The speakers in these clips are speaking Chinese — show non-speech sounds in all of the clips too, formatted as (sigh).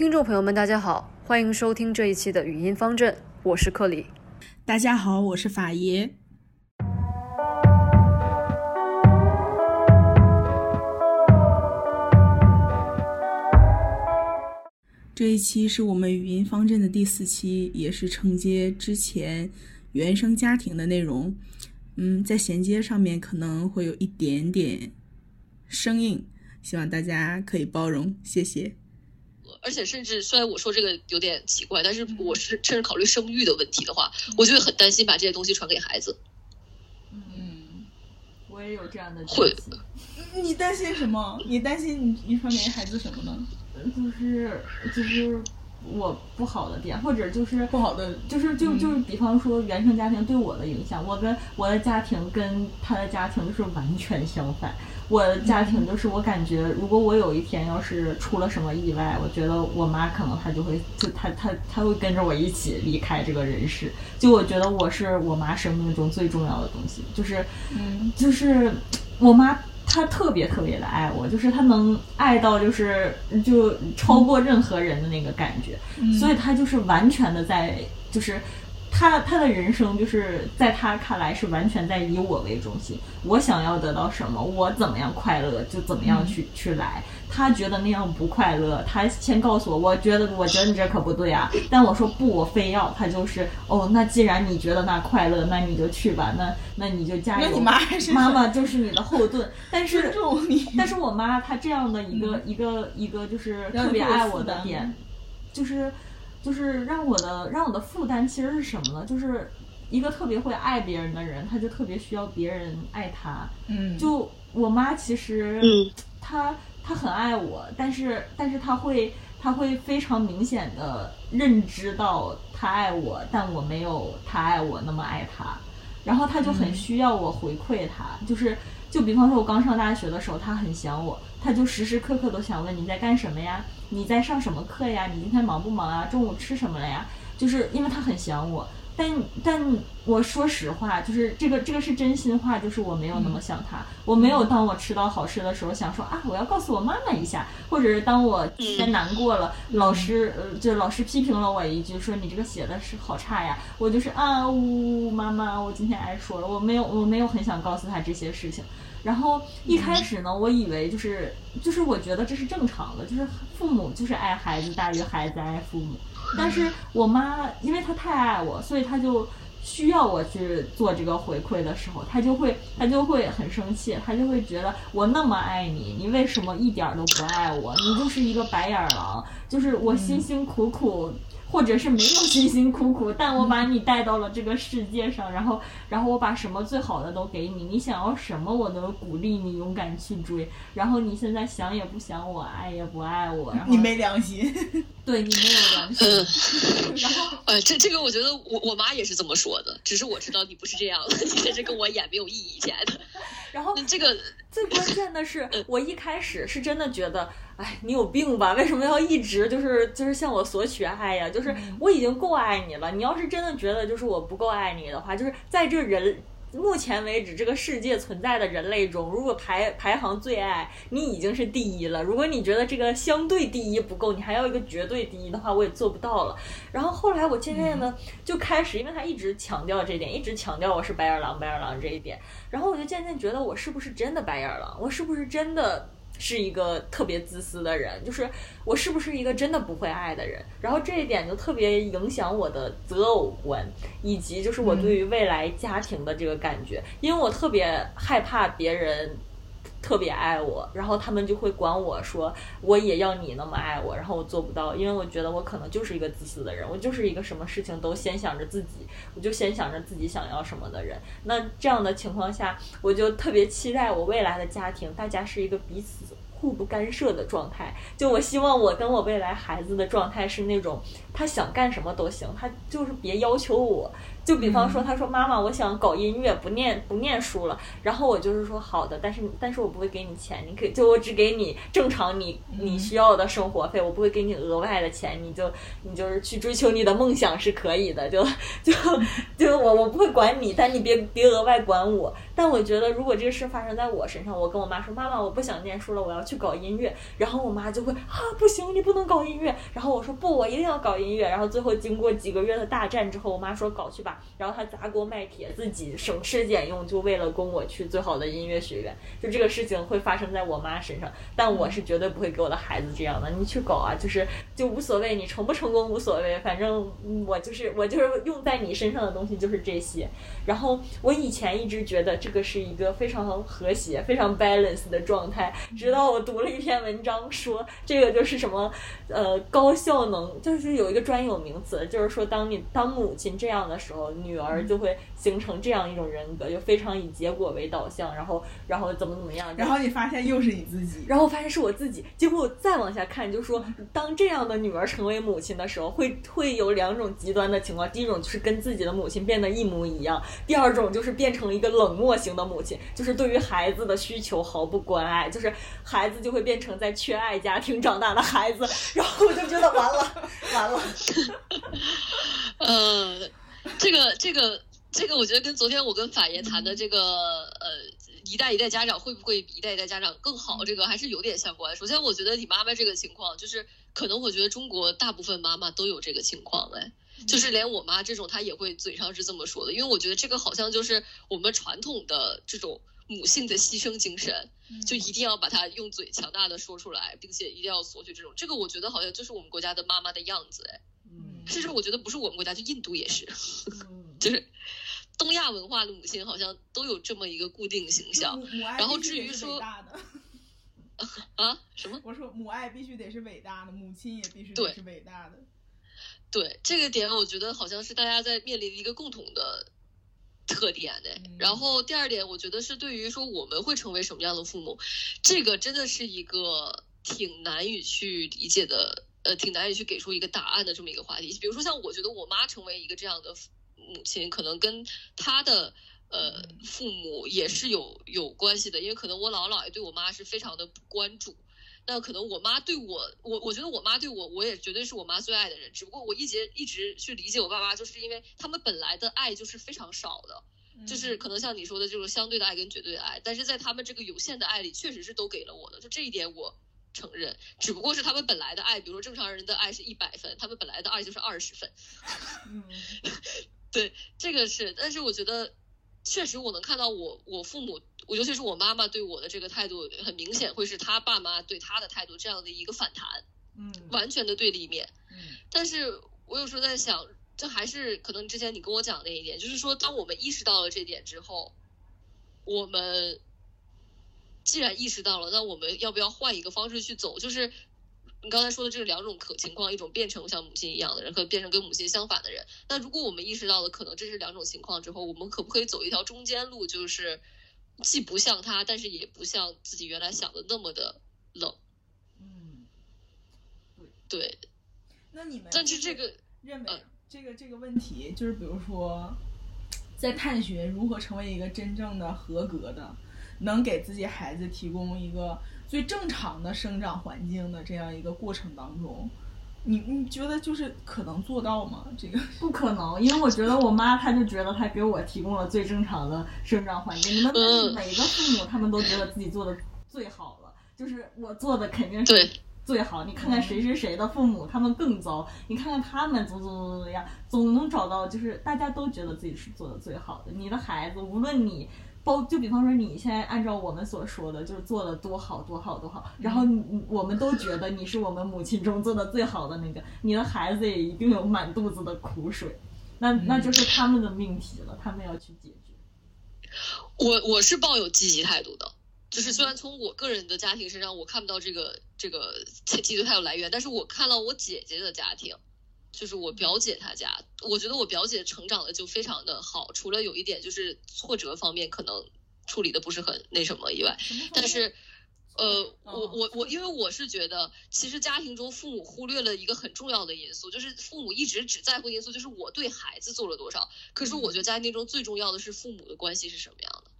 听众朋友们，大家好，欢迎收听这一期的语音方阵，我是克里。大家好，我是法爷。这一期是我们语音方阵的第四期，也是承接之前原生家庭的内容。嗯，在衔接上面可能会有一点点生硬，希望大家可以包容，谢谢。而且甚至虽然我说这个有点奇怪，但是我是甚至考虑生育的问题的话，我就会很担心把这些东西传给孩子。嗯，我也有这样的会。你担心什么？你担心你你传给孩子什么呢？就是就是我不好的点，或者就是不好的，就是就就是比方说原生家庭对我的影响，我跟我的家庭跟他的家庭是完全相反。我的家庭就是我感觉，如果我有一天要是出了什么意外，我觉得我妈可能她就会就她她她会跟着我一起离开这个人世。就我觉得我是我妈生命中最重要的东西，就是嗯，就是我妈。她特别特别的爱我，就是她能爱到就是就超过任何人的那个感觉，所以她就是完全的在就是。他他的人生就是在他看来是完全在以我为中心，我想要得到什么，我怎么样快乐就怎么样去去来。他觉得那样不快乐，他先告诉我，我觉得我觉得你这可不对啊。但我说不，我非要。他就是哦，那既然你觉得那快乐，那你就去吧，那那你就加油。那你妈还是妈妈就是你的后盾，但是你。但是我妈她这样的一个一个一个就是特别爱我的点，就是。就是让我的让我的负担其实是什么呢？就是一个特别会爱别人的人，他就特别需要别人爱他。嗯，就我妈其实，嗯，她她很爱我，但是但是她会她会非常明显的认知到她爱我，但我没有她爱我那么爱她，然后她就很需要我回馈她，就是就比方说我刚上大学的时候，她很想我，她就时时刻刻都想问你在干什么呀。你在上什么课呀？你今天忙不忙啊？中午吃什么了呀？就是因为他很想我，但但我说实话，就是这个这个是真心话，就是我没有那么想他，我没有当我吃到好吃的时候想说啊，我要告诉我妈妈一下，或者是当我今天难过了，老师呃就老师批评了我一句，说你这个写的是好差呀，我就是啊呜妈妈，我今天挨说了，我没有我没有很想告诉他这些事情。然后一开始呢，我以为就是就是我觉得这是正常的，就是父母就是爱孩子大于孩子爱父母。但是我妈因为她太爱我，所以她就需要我去做这个回馈的时候，她就会她就会很生气，她就会觉得我那么爱你，你为什么一点都不爱我？你就是一个白眼狼，就是我辛辛苦苦。或者是没有辛辛苦苦，但我把你带到了这个世界上，然后，然后我把什么最好的都给你，你想要什么我都鼓励你勇敢去追，然后你现在想也不想我，爱也不爱我，然后你没良心，(laughs) 对你没有良心，(laughs) 然后，(laughs) 呃，这这个我觉得我我妈也是这么说的，只是我知道你不是这样的，你在这跟我演没有意义，亲爱的。然后这个最关键的是，我一开始是真的觉得。哎，你有病吧？为什么要一直就是就是向我索取爱呀？就是我已经够爱你了。你要是真的觉得就是我不够爱你的话，就是在这人目前为止这个世界存在的人类中，如果排排行最爱你已经是第一了。如果你觉得这个相对第一不够，你还要一个绝对第一的话，我也做不到了。然后后来我渐渐的就开始，因为他一直强调这点，一直强调我是白眼狼，白眼狼这一点，然后我就渐渐觉得我是不是真的白眼狼？我是不是真的？是一个特别自私的人，就是我是不是一个真的不会爱的人？然后这一点就特别影响我的择偶观，以及就是我对于未来家庭的这个感觉，因为我特别害怕别人。特别爱我，然后他们就会管我说，我也要你那么爱我，然后我做不到，因为我觉得我可能就是一个自私的人，我就是一个什么事情都先想着自己，我就先想着自己想要什么的人。那这样的情况下，我就特别期待我未来的家庭，大家是一个彼此互不干涉的状态。就我希望我跟我未来孩子的状态是那种，他想干什么都行，他就是别要求我。就比方说，他说妈妈，我想搞音乐，不念不念书了。然后我就是说好的，但是但是我不会给你钱，你可以就我只给你正常你你需要的生活费，我不会给你额外的钱，你就你就是去追求你的梦想是可以的，就就就我我不会管你，但你别别额外管我。但我觉得如果这个事发生在我身上，我跟我妈说妈妈，我不想念书了，我要去搞音乐，然后我妈就会啊不行，你不能搞音乐。然后我说不，我一定要搞音乐。然后最后经过几个月的大战之后，我妈说搞去吧。然后她砸锅卖铁，自己省吃俭用，就为了供我去最好的音乐学院。就这个事情会发生在我妈身上，但我是绝对不会给我的孩子这样的。你去搞啊，就是就无所谓，你成不成功无所谓，反正我就是我就是用在你身上的东西就是这些。然后我以前一直觉得这个是一个非常和谐、非常 balance 的状态，直到我读了一篇文章说这个就是什么呃高效能，就是有一个专有名词，就是说当你当母亲这样的时候，女儿就会形成这样一种人格，就非常以结果为导向，然后然后怎么怎么样，然后你发现又是你自己，然后发现是我自己，结果我再往下看，就说当这样的女儿成为母亲的时候，会会有两种极端的情况，第一种就是跟自己的母亲变得一模一样，第二种就是变成了一个冷漠型的母亲，就是对于孩子的需求毫不关爱，就是孩子就会变成在缺爱家庭长大的孩子，然后我就觉得完了，完了。(laughs) 呃，这个这个这个，我觉得跟昨天我跟法爷谈的这个呃一代一代家长会不会比一代一代家长更好，这个还是有点相关。首先，我觉得你妈妈这个情况，就是可能我觉得中国大部分妈妈都有这个情况，哎，就是连我妈这种，她也会嘴上是这么说的，因为我觉得这个好像就是我们传统的这种母性的牺牲精神，就一定要把它用嘴强大的说出来，并且一定要索取这种，这个我觉得好像就是我们国家的妈妈的样子，哎。甚至我觉得不是我们国家，就印度也是，(laughs) 就是东亚文化的母亲好像都有这么一个固定形象。然后至于说啊什么？(laughs) 我说母爱必须得是伟大的，母亲也必须得是伟大的。对这个点，我觉得好像是大家在面临一个共同的特点的。然后第二点，我觉得是对于说我们会成为什么样的父母，这个真的是一个挺难以去理解的。呃，挺难以去给出一个答案的这么一个话题。比如说，像我觉得我妈成为一个这样的母亲，可能跟她的呃父母也是有有关系的。因为可能我姥姥姥爷对我妈是非常的不关注，那可能我妈对我，我我觉得我妈对我，我也绝对是我妈最爱的人。只不过我一直一直去理解我爸妈，就是因为他们本来的爱就是非常少的，就是可能像你说的这种相对的爱跟绝对的爱，但是在他们这个有限的爱里，确实是都给了我的。就这一点我。承认，只不过是他们本来的爱，比如说正常人的爱是一百分，他们本来的爱就是二十分。嗯，(laughs) 对，这个是，但是我觉得，确实我能看到我我父母，我尤其是我妈妈对我的这个态度，很明显会是他爸妈对他的态度这样的一个反弹，嗯，完全的对立面。嗯，但是我有时候在想，这还是可能之前你跟我讲那一点，就是说，当我们意识到了这点之后，我们。既然意识到了，那我们要不要换一个方式去走？就是你刚才说的这两种可情况：一种变成像母亲一样的人，和变成跟母亲相反的人。那如果我们意识到了可能这是两种情况之后，我们可不可以走一条中间路？就是既不像他，但是也不像自己原来想的那么的冷。嗯，对。对。那你们但是这个认为这个这个问题，就是比如说，在探寻如何成为一个真正的合格的。能给自己孩子提供一个最正常的生长环境的这样一个过程当中，你你觉得就是可能做到吗？这个 (laughs) 不可能，因为我觉得我妈她就觉得她给我提供了最正常的生长环境。你们每个父母他们都觉得自己做的最好了，就是我做的肯定是最好。你看看谁谁谁的父母，他们更糟。你看看他们怎么怎么怎么样，总能找到就是大家都觉得自己是做的最好的。你的孩子，无论你。包就比方说，你现在按照我们所说的，就是做的多好多好多好，然后你我们都觉得你是我们母亲中做的最好的那个，你的孩子也一定有满肚子的苦水，那那就是他们的命题了，他们要去解决。我我是抱有积极态度的，就是虽然从我个人的家庭身上我看不到这个这个积极态度来源，但是我看到我姐姐的家庭。就是我表姐她家，我觉得我表姐成长的就非常的好，除了有一点就是挫折方面可能处理的不是很那什么以外，但是，呃，我我我，因为我是觉得，其实家庭中父母忽略了一个很重要的因素，就是父母一直只在乎因素，就是我对孩子做了多少。可是我觉得家庭中最重要的是父母的关系是什么样的。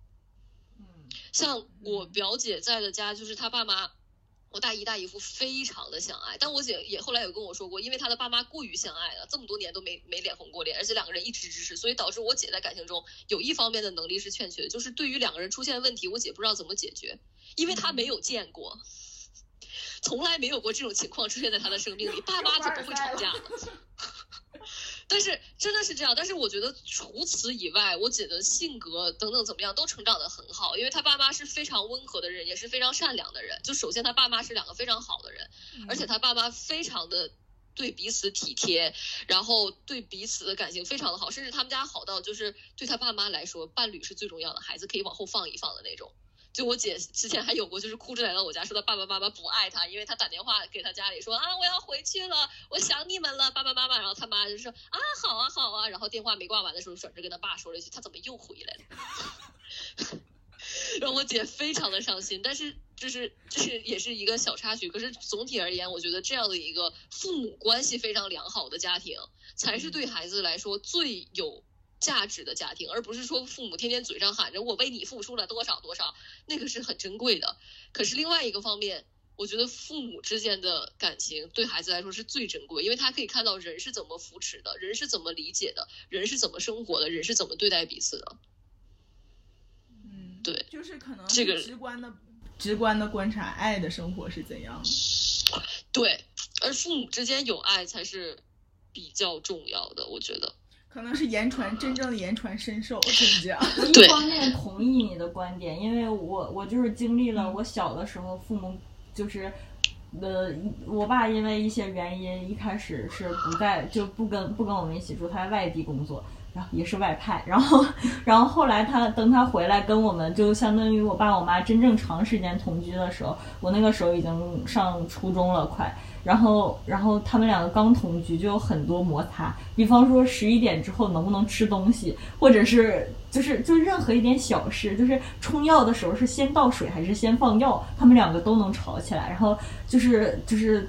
嗯，像我表姐在的家，就是她爸妈。我大姨大姨夫非常的相爱，但我姐也后来有跟我说过，因为她的爸妈过于相爱了，这么多年都没没脸红过脸，而且两个人一直支持，所以导致我姐在感情中有一方面的能力是欠缺的，就是对于两个人出现问题，我姐不知道怎么解决，因为她没有见过，从来没有过这种情况出现在她的生命里，爸妈怎么会吵架呢？(laughs) 但是真的是这样，但是我觉得除此以外，我姐的性格等等怎么样都成长的很好，因为她爸妈是非常温和的人，也是非常善良的人。就首先她爸妈是两个非常好的人，而且她爸妈非常的对彼此体贴，然后对彼此的感情非常的好，甚至他们家好到就是对他爸妈来说，伴侣是最重要的，孩子可以往后放一放的那种。就我姐之前还有过，就是哭着来到我家，说她爸爸妈妈不爱她，因为她打电话给她家里说啊，我要回去了，我想你们了，爸爸妈妈。然后他妈就说啊，好啊，好啊。然后电话没挂完的时候，转身跟他爸说了一句，他怎么又回来了？(laughs) 让我姐非常的伤心。但是就是就是也是一个小插曲。可是总体而言，我觉得这样的一个父母关系非常良好的家庭，才是对孩子来说最有。价值的家庭，而不是说父母天天嘴上喊着我为你付出了多少多少，那个是很珍贵的。可是另外一个方面，我觉得父母之间的感情对孩子来说是最珍贵，因为他可以看到人是怎么扶持的，人是怎么理解的，人是怎么生活的，人是怎么对待彼此的。嗯，对，就是可能这个直观的、直观的观察爱的生活是怎样的。对，而父母之间有爱才是比较重要的，我觉得。可能是言传真正的言传身受，(laughs) 是这样。我一方面同意你的观点，因为我我就是经历了我小的时候，父母就是，呃，我爸因为一些原因，一开始是不在，就不跟不跟我们一起住，他在外地工作，然后也是外派，然后 (laughs) 然后后来他等他回来跟我们，就相当于我爸我妈真正长时间同居的时候，我那个时候已经上初中了，快。然后，然后他们两个刚同居就有很多摩擦，比方说十一点之后能不能吃东西，或者是就是就任何一点小事，就是冲药的时候是先倒水还是先放药，他们两个都能吵起来。然后就是就是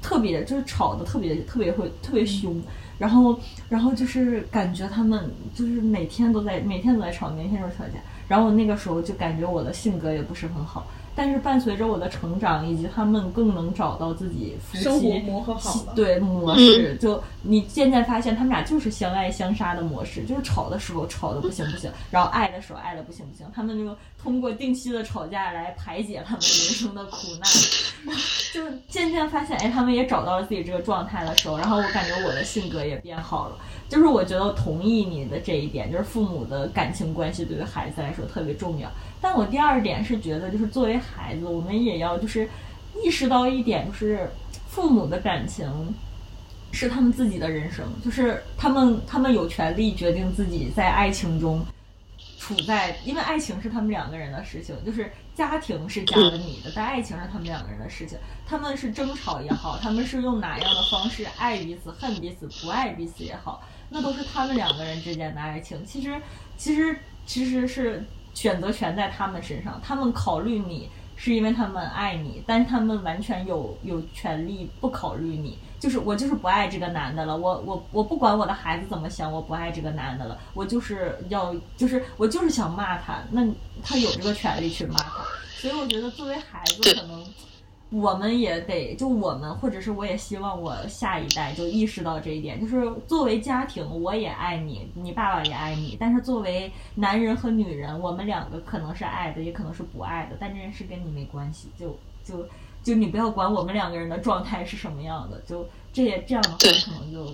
特别就是吵的特别特别会特别凶，然后然后就是感觉他们就是每天都在每天都在吵，每天都吵架。然后那个时候就感觉我的性格也不是很好。但是伴随着我的成长，以及他们更能找到自己夫妻磨合好对模式，就你渐渐发现他们俩就是相爱相杀的模式，就是吵的时候吵的不行不行，然后爱的时候爱的不行不行，他们就通过定期的吵架来排解他们人生的苦难，(laughs) 就渐渐发现哎，他们也找到了自己这个状态的时候，然后我感觉我的性格也变好了，就是我觉得同意你的这一点，就是父母的感情关系对于孩子来说特别重要。但我第二点是觉得，就是作为孩子，我们也要就是意识到一点，就是父母的感情是他们自己的人生，就是他们他们有权利决定自己在爱情中处在，因为爱情是他们两个人的事情，就是家庭是家的你的，但爱情是他们两个人的事情。他们是争吵也好，他们是用哪样的方式爱彼此、恨彼此、不爱彼此也好，那都是他们两个人之间的爱情。其实，其实，其实是。选择权在他们身上，他们考虑你是因为他们爱你，但是他们完全有有权利不考虑你。就是我就是不爱这个男的了，我我我不管我的孩子怎么想，我不爱这个男的了，我就是要就是我就是想骂他，那他有这个权利去骂他。所以我觉得作为孩子可能。我们也得就我们，或者是我也希望我下一代就意识到这一点，就是作为家庭，我也爱你，你爸爸也爱你，但是作为男人和女人，我们两个可能是爱的，也可能是不爱的，但这件事跟你没关系，就就就你不要管我们两个人的状态是什么样的，就这也这样的话可能就。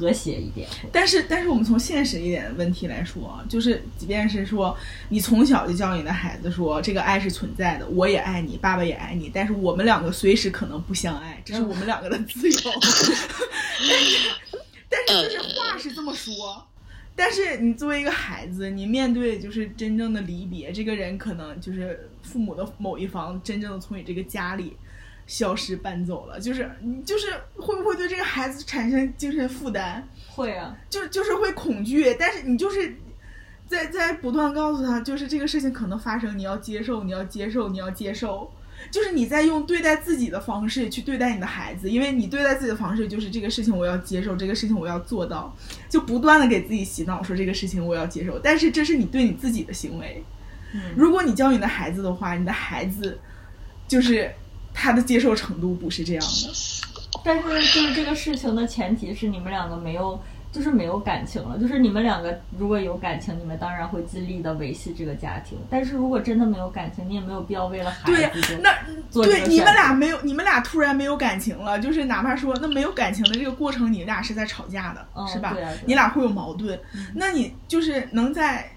和谐一点，但是但是我们从现实一点的问题来说，就是即便是说你从小就教你的孩子说这个爱是存在的，我也爱你，爸爸也爱你，但是我们两个随时可能不相爱，这是我们两个的自由。(laughs) 但是就是话是这么说，但是你作为一个孩子，你面对就是真正的离别，这个人可能就是父母的某一方真正的从你这个家里。消失搬走了，就是你就是会不会对这个孩子产生精神负担？会啊，就就是会恐惧，但是你就是在在不断告诉他，就是这个事情可能发生，你要接受，你要接受，你要接受。就是你在用对待自己的方式去对待你的孩子，因为你对待自己的方式就是这个事情我要接受，这个事情我要做到，就不断的给自己洗脑说这个事情我要接受，但是这是你对你自己的行为。如果你教你的孩子的话，你的孩子就是他的接受程度不是这样的。但是就是这个事情的前提是你们两个没有。就是没有感情了，就是你们两个如果有感情，你们当然会尽力的维系这个家庭。但是如果真的没有感情，你也没有必要为了孩子对那对你们俩没有，你们俩突然没有感情了，就是哪怕说那没有感情的这个过程，你俩是在吵架的，是吧？你俩会有矛盾，那你就是能在。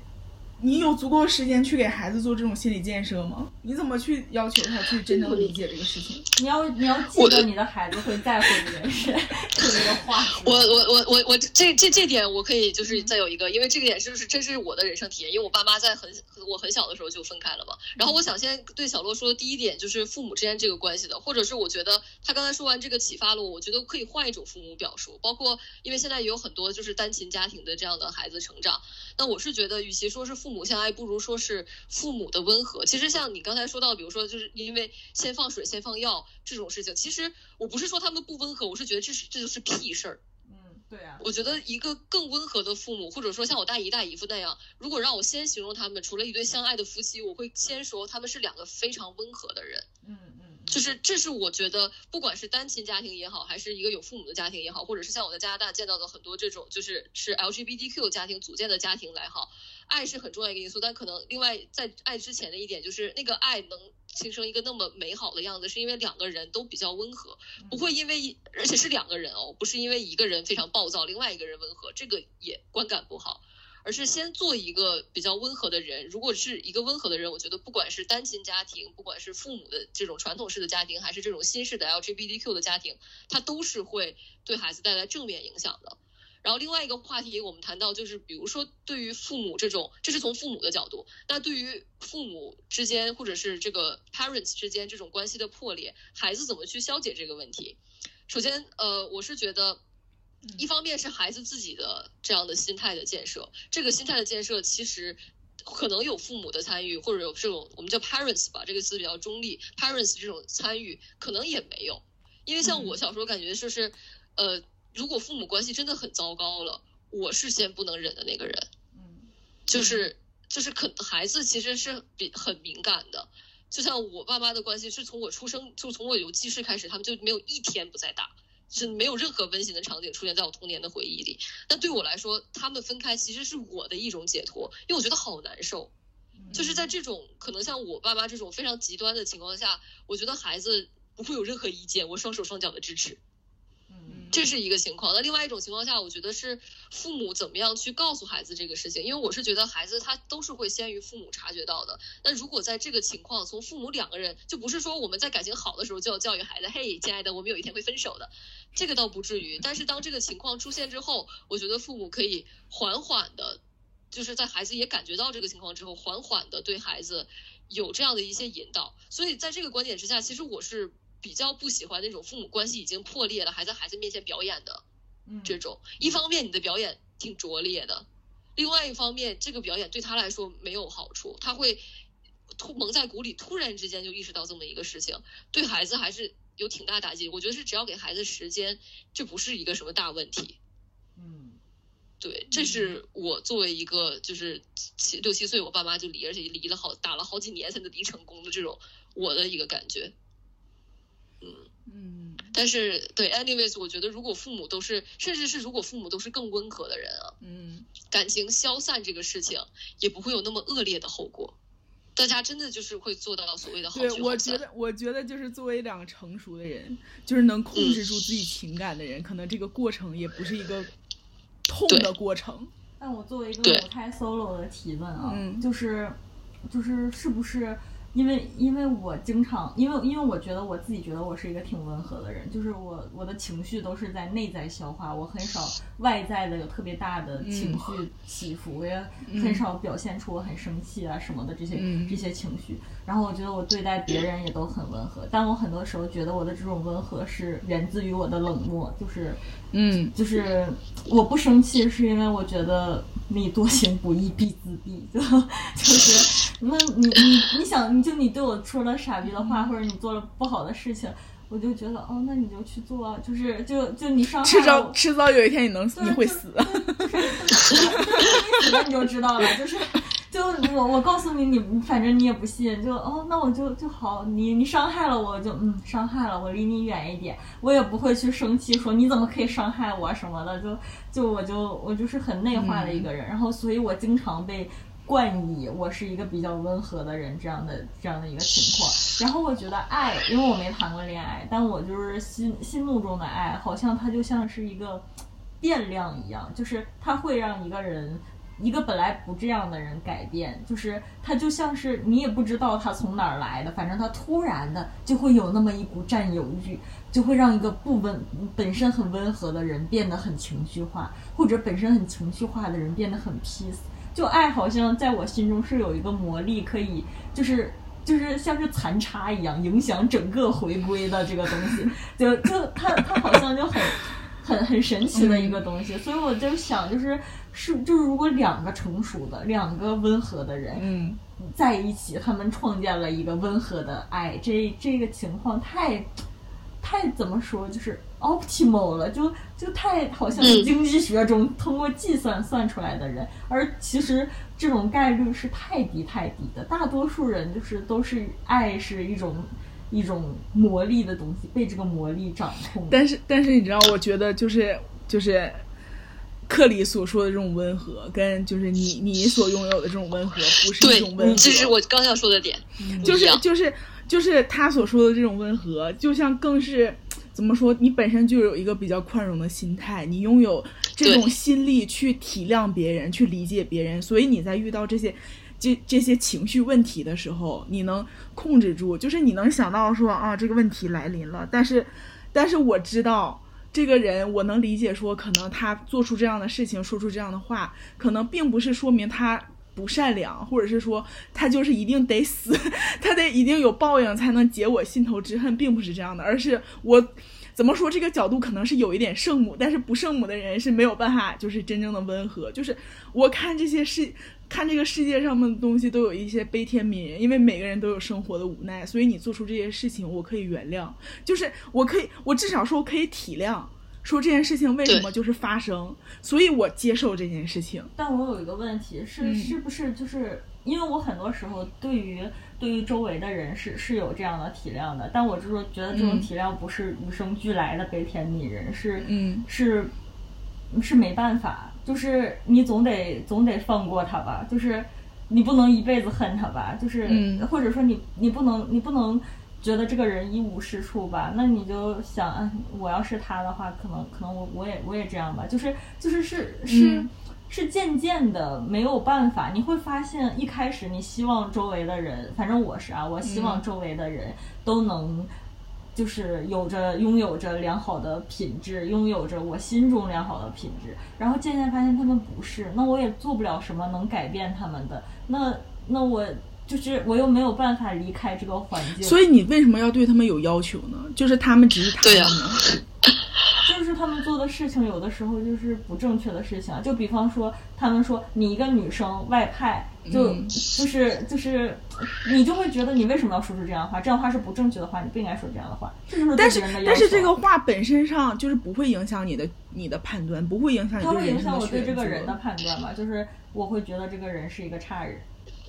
你有足够时间去给孩子做这种心理建设吗？你怎么去要求他去真正理解这个事情？你要你要记得你的孩子会在乎这件事，(laughs) 这个话。我我我我我这这这点我可以就是再有一个，因为这个点就是这是我的人生体验，因为我爸妈在很我很小的时候就分开了嘛。然后我想先对小洛说的第一点就是父母之间这个关系的，或者是我觉得他刚才说完这个启发了我，我觉得可以换一种父母表述，包括因为现在也有很多就是单亲家庭的这样的孩子成长，那我是觉得与其说是父母相爱，不如说是父母的温和。其实像你刚才说到，比如说就是因为先放水先放药这种事情，其实我不是说他们不温和，我是觉得这是这就是屁事儿。嗯，对啊。我觉得一个更温和的父母，或者说像我大姨大姨夫那样，如果让我先形容他们，除了一对相爱的夫妻，我会先说他们是两个非常温和的人。嗯嗯。就是这是我觉得，不管是单亲家庭也好，还是一个有父母的家庭也好，或者是像我在加拿大见到的很多这种就是是 LGBTQ 家庭组建的家庭来好。爱是很重要一个因素，但可能另外在爱之前的一点就是那个爱能形成一个那么美好的样子，是因为两个人都比较温和，不会因为而且是两个人哦，不是因为一个人非常暴躁，另外一个人温和，这个也观感不好，而是先做一个比较温和的人。如果是一个温和的人，我觉得不管是单亲家庭，不管是父母的这种传统式的家庭，还是这种新式的 LGBTQ 的家庭，它都是会对孩子带来正面影响的。然后另外一个话题，我们谈到就是，比如说对于父母这种，这是从父母的角度，那对于父母之间或者是这个 parents 之间这种关系的破裂，孩子怎么去消解这个问题？首先，呃，我是觉得，一方面是孩子自己的这样的心态的建设，这个心态的建设其实可能有父母的参与，或者有这种我们叫 parents 吧，这个词比较中立，parents 这种参与可能也没有，因为像我小时候感觉就是，呃。如果父母关系真的很糟糕了，我是先不能忍的那个人。嗯，就是就是可孩子其实是比很敏感的，就像我爸妈的关系是从我出生就从我有记事开始，他们就没有一天不在打，是没有任何温馨的场景出现在我童年的回忆里。那对我来说，他们分开其实是我的一种解脱，因为我觉得好难受。就是在这种可能像我爸妈这种非常极端的情况下，我觉得孩子不会有任何意见，我双手双脚的支持。这是一个情况，那另外一种情况下，我觉得是父母怎么样去告诉孩子这个事情，因为我是觉得孩子他都是会先于父母察觉到的。那如果在这个情况，从父母两个人，就不是说我们在感情好的时候就要教育孩子，嘿，亲爱的，我们有一天会分手的，这个倒不至于。但是当这个情况出现之后，我觉得父母可以缓缓的，就是在孩子也感觉到这个情况之后，缓缓的对孩子有这样的一些引导。所以在这个观点之下，其实我是。比较不喜欢那种父母关系已经破裂了，还在孩子面前表演的，这种。一方面你的表演挺拙劣的，另外一方面这个表演对他来说没有好处，他会突蒙在鼓里，突然之间就意识到这么一个事情，对孩子还是有挺大打击。我觉得是只要给孩子时间，这不是一个什么大问题。嗯，对，这是我作为一个就是七六七岁，我爸妈就离，而且离了好打了好几年才能离成功的这种我的一个感觉。嗯但是对，anyways，我觉得如果父母都是，甚至是如果父母都是更温和的人啊，嗯，感情消散这个事情也不会有那么恶劣的后果，大家真的就是会做到所谓的好对，我觉得，我觉得就是作为两个成熟的人，就是能控制住自己情感的人，可能这个过程也不是一个痛的过程。但我作为一个母胎 solo 的提问啊，嗯就是，就是是不是？因为，因为我经常，因为，因为我觉得我自己觉得我是一个挺温和的人，就是我我的情绪都是在内在消化，我很少外在的有特别大的情绪起伏，我也很少表现出我很生气啊什么的这些这些情绪。然后我觉得我对待别人也都很温和，但我很多时候觉得我的这种温和是源自于我的冷漠，就是，嗯，就是我不生气是因为我觉得你多行不义必自毙，就就是那你你你想，你就你对我说了傻逼的话，或者你做了不好的事情，我就觉得哦，那你就去做啊，就是就就你伤害迟。早迟早有一天你能你会死。哈哈哈你死了你就知道了，就是就我我告诉你，你反正你也不信，就哦那我就就好，你你伤害了我就嗯伤害了我，离你远一点，我也不会去生气说你怎么可以伤害我什么的，就就我就我就是很内化的一个人，然后所以我经常被。冠以我是一个比较温和的人这样的这样的一个情况，然后我觉得爱，因为我没谈过恋爱，但我就是心心目中的爱，好像它就像是一个变量一样，就是它会让一个人，一个本来不这样的人改变，就是他就像是你也不知道他从哪儿来的，反正他突然的就会有那么一股占有欲，就会让一个不温本身很温和的人变得很情绪化，或者本身很情绪化的人变得很 peace。就爱好像在我心中是有一个魔力，可以就是就是像是残差一样影响整个回归的这个东西，就就他他好像就很很很神奇的一个东西，所以我就想就是是就是如果两个成熟的两个温和的人嗯，在一起，他们创建了一个温和的爱，这这个情况太太怎么说就是 optimal 了，就就太好像是嗯。经济学中通过计算算出来的人，而其实这种概率是太低太低的，大多数人就是都是爱是一种一种魔力的东西，被这个魔力掌控。但是但是你知道，我觉得就是就是。克里所说的这种温和，跟就是你你所拥有的这种温和，不是一种温，和，这是我刚要说的点，就是就是就是他所说的这种温和，就像更是怎么说？你本身就有一个比较宽容的心态，你拥有这种心力去体谅别人，去理解别人，所以你在遇到这些这这些情绪问题的时候，你能控制住，就是你能想到说啊，这个问题来临了，但是但是我知道。这个人，我能理解，说可能他做出这样的事情，说出这样的话，可能并不是说明他不善良，或者是说他就是一定得死，(laughs) 他得一定有报应才能解我心头之恨，并不是这样的，而是我怎么说这个角度可能是有一点圣母，但是不圣母的人是没有办法就是真正的温和。就是我看这些事看这个世界上面的东西都有一些悲天悯人，因为每个人都有生活的无奈，所以你做出这些事情，我可以原谅，就是我可以，我至少说我可以体谅。说这件事情为什么就是发生，所以我接受这件事情。但我有一个问题是，嗯是不是就是因为我很多时候对于对于周围的人是是有这样的体谅的，但我就是觉得这种嗯体谅不是与生俱来的悲天悯人，是嗯是是没办法，就是你总得总得放过他吧，就是你不能一辈子恨他吧，就是、嗯或者说你你不能你不能觉得这个人一无是处吧，那你就想，嗯，我要是他的话，可能可能我我也我也这样吧，就是就是是是。嗯是渐渐的没有办法，你会发现一开始你希望周围的人，反正我是啊，我希望周围的人都能，就是有着拥有着良好的品质，拥有着我心中良好的品质，然后渐渐发现他们不是，那我也做不了什么能改变他们的，那那我就是我又没有办法离开这个环境，所以你为什么要对他们有要求呢？就是他们只是他对呀们呢。就是他们做的事情，有的时候就是不正确的事情啊。就比方说，他们说你一个女生外派，就、嗯就是就是，你就会觉得你为什么要说出这样的话？这样的话是不正确的话，你不应该说这样的话。这就是但是。但是这个话本身上就是不会影响你的你的判断，不会影响你它会影响我对这个人的判断嘛？就是我会觉得这个人是一个差人。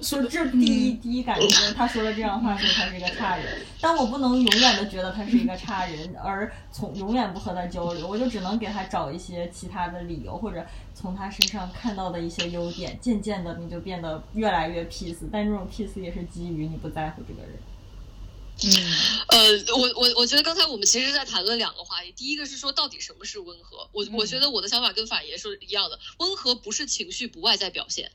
所以就这第一、第一感觉他说了这样的话，所以他是一个差人。但我不能永远的觉得他是一个差人，而从永远不和他交流，我就只能给他找一些其他的理由，或者从他身上看到的一些优点。渐渐的，你就变得越来越 peace，但这种 peace 也是基于你不在乎这个人。嗯呃，我我我觉得刚才我们其实在谈论两个话题，第一个是说到底什么是温和，我我觉得我的想法跟法爷是一样的，温和不是情绪不外在表现。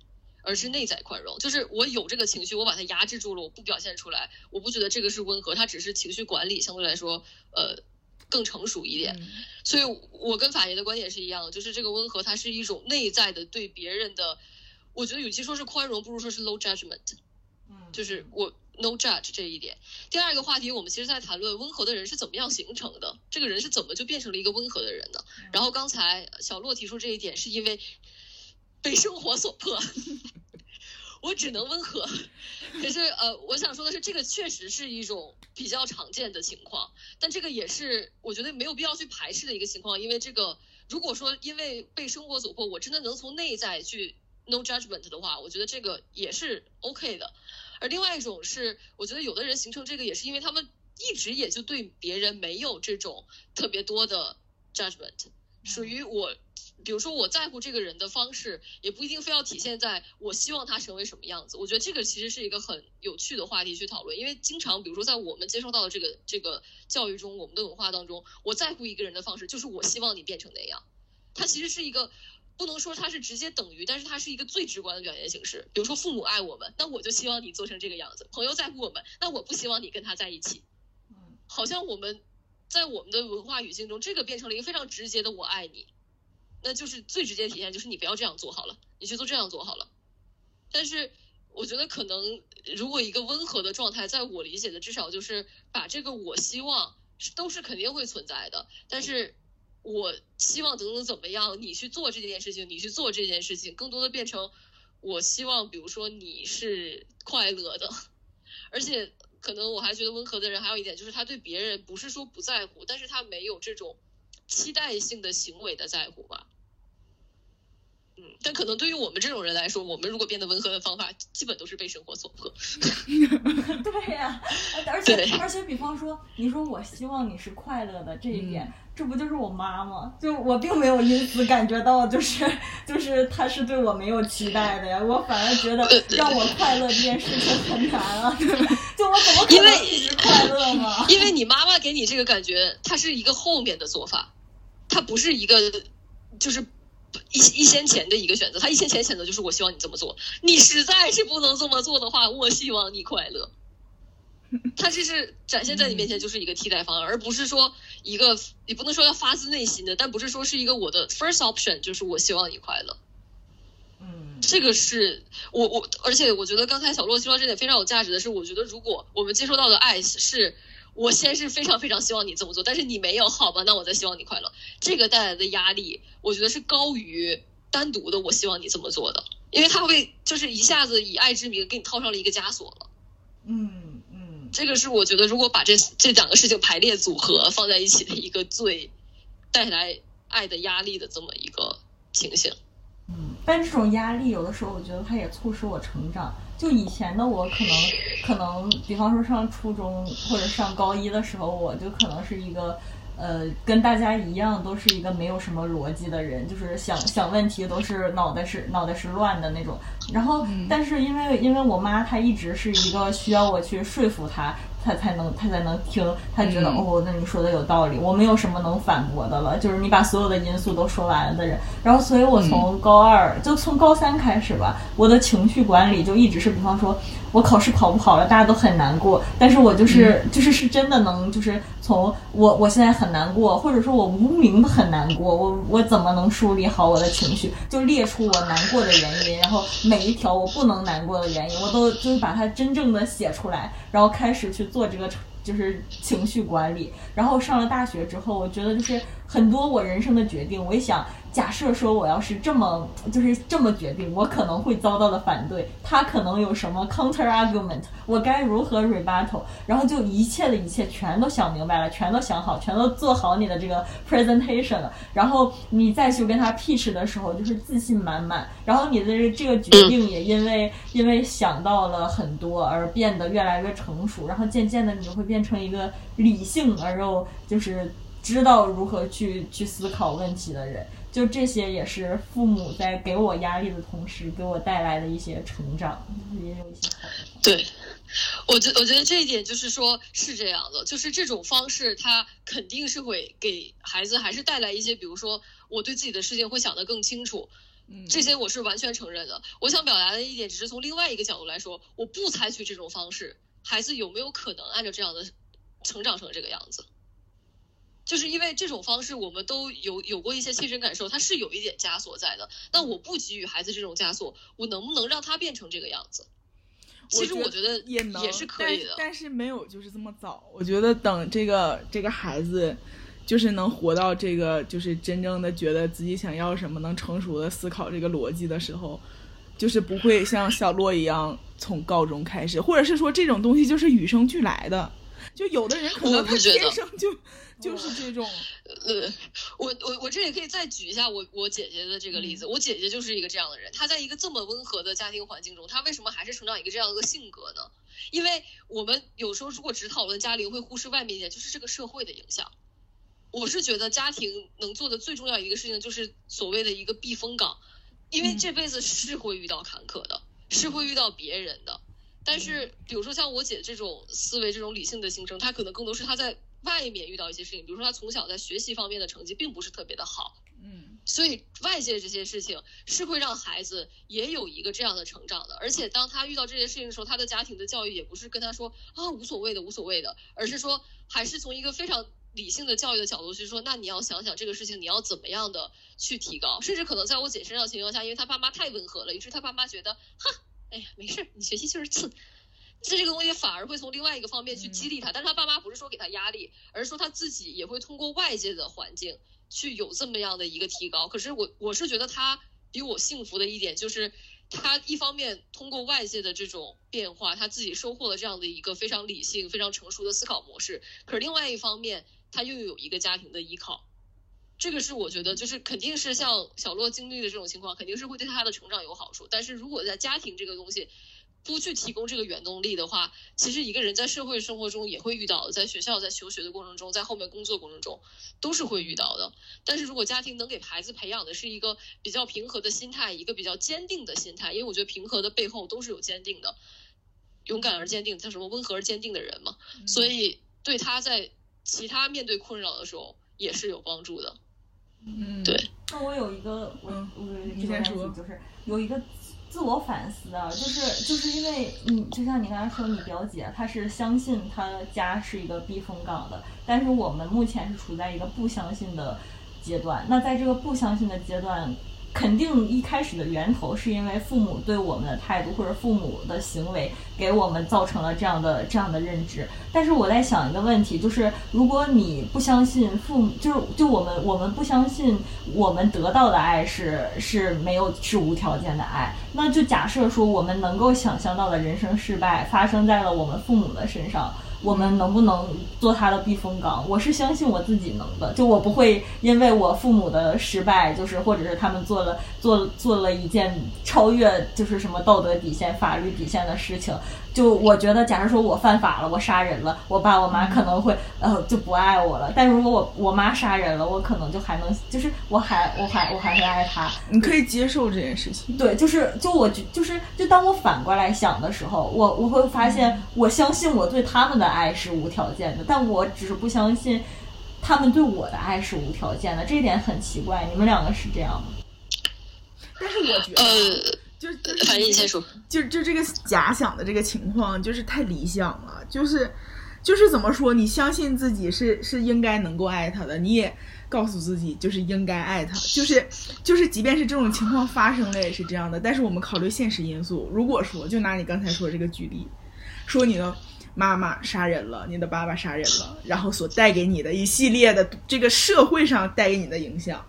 而是内在宽容，就是我有这个情绪，我把它压制住了，我不表现出来，我不觉得这个是温和，它只是情绪管理相对来说，呃，更成熟一点。所以，我跟法爷的观点是一样的，就是这个温和，它是一种内在的对别人的，我觉得与其说是宽容，不如说是 low judgment，嗯，就是我 no judge 这一点。第二个话题，我们其实在谈论温和的人是怎么样形成的，这个人是怎么就变成了一个温和的人呢？然后刚才小洛提出这一点，是因为被生活所迫，(laughs) 我只能温和。可是呃，我想说的是，这个确实是一种比较常见的情况，但这个也是我觉得没有必要去排斥的一个情况，因为这个如果说因为被生活所迫，我真的能从内在去 no judgment 的话，我觉得这个也是 OK 的。而另外一种是，我觉得有的人形成这个也是因为他们一直也就对别人没有这种特别多的 judgment，属于我。比如说我在乎这个人的方式，也不一定非要体现在我希望他成为什么样子。我觉得这个其实是一个很有趣的话题去讨论，因为经常比如说在我们接受到的这个这个教育中，我们的文化当中，我在乎一个人的方式就是我希望你变成那样。它其实是一个不能说它是直接等于，但是它是一个最直观的表现形式。比如说父母爱我们，那我就希望你做成这个样子；朋友在乎我们，那我不希望你跟他在一起。嗯，好像我们在我们的文化语境中，这个变成了一个非常直接的“我爱你”。那就是最直接体现，就是你不要这样做好了，你去做这样做好了。但是我觉得可能，如果一个温和的状态，在我理解的，至少就是把这个我希望都是肯定会存在的。但是我希望等等怎么样，你去做这件事情，你去做这件事情，更多的变成我希望，比如说你是快乐的。(laughs) 而且可能我还觉得温和的人还有一点，就是他对别人不是说不在乎，但是他没有这种。期待性的行为的在乎吧，嗯，但可能对于我们这种人来说，我们如果变得温和的方法，基本都是被生活所迫。(laughs) 对呀，而且而且，比方说，你说我希望你是快乐的这一点，这不就是我妈吗？就我并没有因此感觉到，就是就是她是对我没有期待的呀，我反而觉得让我快乐这件事情很难啊。(laughs) 就我怎么可能一直快乐吗？因为你妈妈给你这个感觉，它是一个后面的做法。他不是一个，就是一一先前的一个选择。他一先前选择就是我希望你这么做。你实在是不能这么做的话，我希望你快乐。(laughs) 他这是展现在你面前就是一个替代方案，而不是说一个你不能说要发自内心的，但不是说是一个我的 first option，就是我希望你快乐。嗯，这个是我我，而且我觉得刚才小洛说到这点非常有价值的是，我觉得如果我们接收到的爱是。我先是非常非常希望你这么做，但是你没有，好吧？那我再希望你快乐。这个带来的压力，我觉得是高于单独的我希望你这么做的，因为他会就是一下子以爱之名给你套上了一个枷锁了。嗯嗯，这个是我觉得如果把这这两个事情排列组合放在一起的一个最带来爱的压力的这么一个情形。嗯，但这种压力有的时候，我觉得它也促使我成长。就以前的我，可能可能，比方说上初中或者上高一的时候，我就可能是一个，呃，跟大家一样，都是一个没有什么逻辑的人，就是想想问题都是脑袋是脑袋是乱的那种。然后，但是因为因为我妈她一直是一个需要我去说服她。他才能，他才能听，他觉得哦，那你说的有道理，我没有什么能反驳的了。就是你把所有的因素都说完了的人，然后，所以我从高二就从高三开始吧，我的情绪管理就一直是，比方说。我考试考不好了，大家都很难过，但是我就是就是是真的能就是从我我现在很难过，或者说我无名的很难过，我我怎么能梳理好我的情绪？就列出我难过的原因，然后每一条我不能难过的原因，我都就是把它真正的写出来，然后开始去做这个就是情绪管理。然后上了大学之后，我觉得就是很多我人生的决定，我一想。假设说我要是这么就是这么决定，我可能会遭到的反对，他可能有什么 counter argument，我该如何 rebuttal，然后就一切的一切全都想明白了，全都想好，全都做好你的这个 presentation 了，然后你再去跟他 pitch 的时候，就是自信满满，然后你的这个决定也因为因为想到了很多而变得越来越成熟，然后渐渐的你就会变成一个理性而又就是知道如何去去思考问题的人。就这些也是父母在给我压力的同时，给我带来的一些成长，也有一些好。对，我觉我觉得这一点就是说，是这样的，就是这种方式，它肯定是会给孩子还是带来一些，比如说我对自己的事情会想得更清楚，嗯，这些我是完全承认的。我想表达的一点，只是从另外一个角度来说，我不采取这种方式，孩子有没有可能按照这样的成长成这个样子？就是因为这种方式，我们都有有过一些切身感受，它是有一点枷锁在的。但我不给予孩子这种枷锁，我能不能让他变成这个样子？其实我觉得也能，也是可以的，但是没有就是这么早。我觉得等这个这个孩子，就是能活到这个，就是真正的觉得自己想要什么，能成熟的思考这个逻辑的时候，就是不会像小洛一样从高中开始，或者是说这种东西就是与生俱来的。就有的人可能他天生就 (laughs) 就是这种。呃，我我我这里可以再举一下我我姐姐的这个例子。我姐姐就是一个这样的人，她在一个这么温和的家庭环境中，她为什么还是成长一个这样的个性格呢？因为我们有时候如果只讨论家庭，会忽视外面一点，就是这个社会的影响。我是觉得家庭能做的最重要一个事情，就是所谓的一个避风港，因为这辈子是会遇到坎坷的，是会遇到别人的。但是，比如说像我姐这种思维、这种理性的形成，她可能更多是她在外面遇到一些事情，比如说她从小在学习方面的成绩并不是特别的好，嗯，所以外界这些事情是会让孩子也有一个这样的成长的。而且，当他遇到这些事情的时候，他的家庭的教育也不是跟他说啊无所谓的、无所谓的，而是说还是从一个非常理性的教育的角度去说，那你要想想这个事情你要怎么样的去提高，甚至可能在我姐身上情况下，因为她爸妈太温和了，于是她爸妈觉得，哼。哎呀，没事，你学习就是次，这这个东西反而会从另外一个方面去激励他。但是他爸妈不是说给他压力，而是说他自己也会通过外界的环境去有这么样的一个提高。可是我我是觉得他比我幸福的一点就是，他一方面通过外界的这种变化，他自己收获了这样的一个非常理性、非常成熟的思考模式。可是另外一方面，他又有一个家庭的依靠。这个是我觉得，就是肯定是像小洛经历的这种情况，肯定是会对他的成长有好处。但是如果在家庭这个东西不去提供这个原动力的话，其实一个人在社会生活中也会遇到，在学校在求学的过程中，在后面工作过程中都是会遇到的。但是如果家庭能给孩子培养的是一个比较平和的心态，一个比较坚定的心态，因为我觉得平和的背后都是有坚定的，勇敢而坚定，叫什么温和而坚定的人嘛。所以对他在其他面对困扰的时候也是有帮助的。嗯，对。那我有一个，我我你先说，就是有一个自我反思啊，就是就是因为你就像你刚才说，你表姐她是相信她家是一个避风港的，但是我们目前是处在一个不相信的阶段。那在这个不相信的阶段。肯定一开始的源头是因为父母对我们的态度，或者父母的行为给我们造成了这样的这样的认知。但是我在想一个问题，就是如果你不相信父母，就是就我们我们不相信我们得到的爱是是没有是无条件的爱，那就假设说我们能够想象到的人生失败发生在了我们父母的身上。我们能不能做他的避风港？我是相信我自己能的，就我不会因为我父母的失败，就是或者是他们做了做做了一件超越就是什么道德底线、法律底线的事情。就我觉得，假如说我犯法了，我杀人了，我爸我妈可能会呃就不爱我了。但如果我我妈杀人了，我可能就还能，就是我还我还我还会爱她。你可以接受这件事情。对，就是就我就就是就当我反过来想的时候，我我会发现，我相信我对他们的爱是无条件的，但我只是不相信他们对我的爱是无条件的。这一点很奇怪，你们两个是这样吗？但是我觉得。就就反正你先说，就就这个假想的这个情况，就是太理想了。就是，就是怎么说？你相信自己是是应该能够爱他的，你也告诉自己就是应该爱他。就是，就是，即便是这种情况发生了，也是这样的。但是我们考虑现实因素，如果说，就拿你刚才说这个举例，说你的妈妈杀人了，你的爸爸杀人了，然后所带给你的一系列的这个社会上带给你的影响。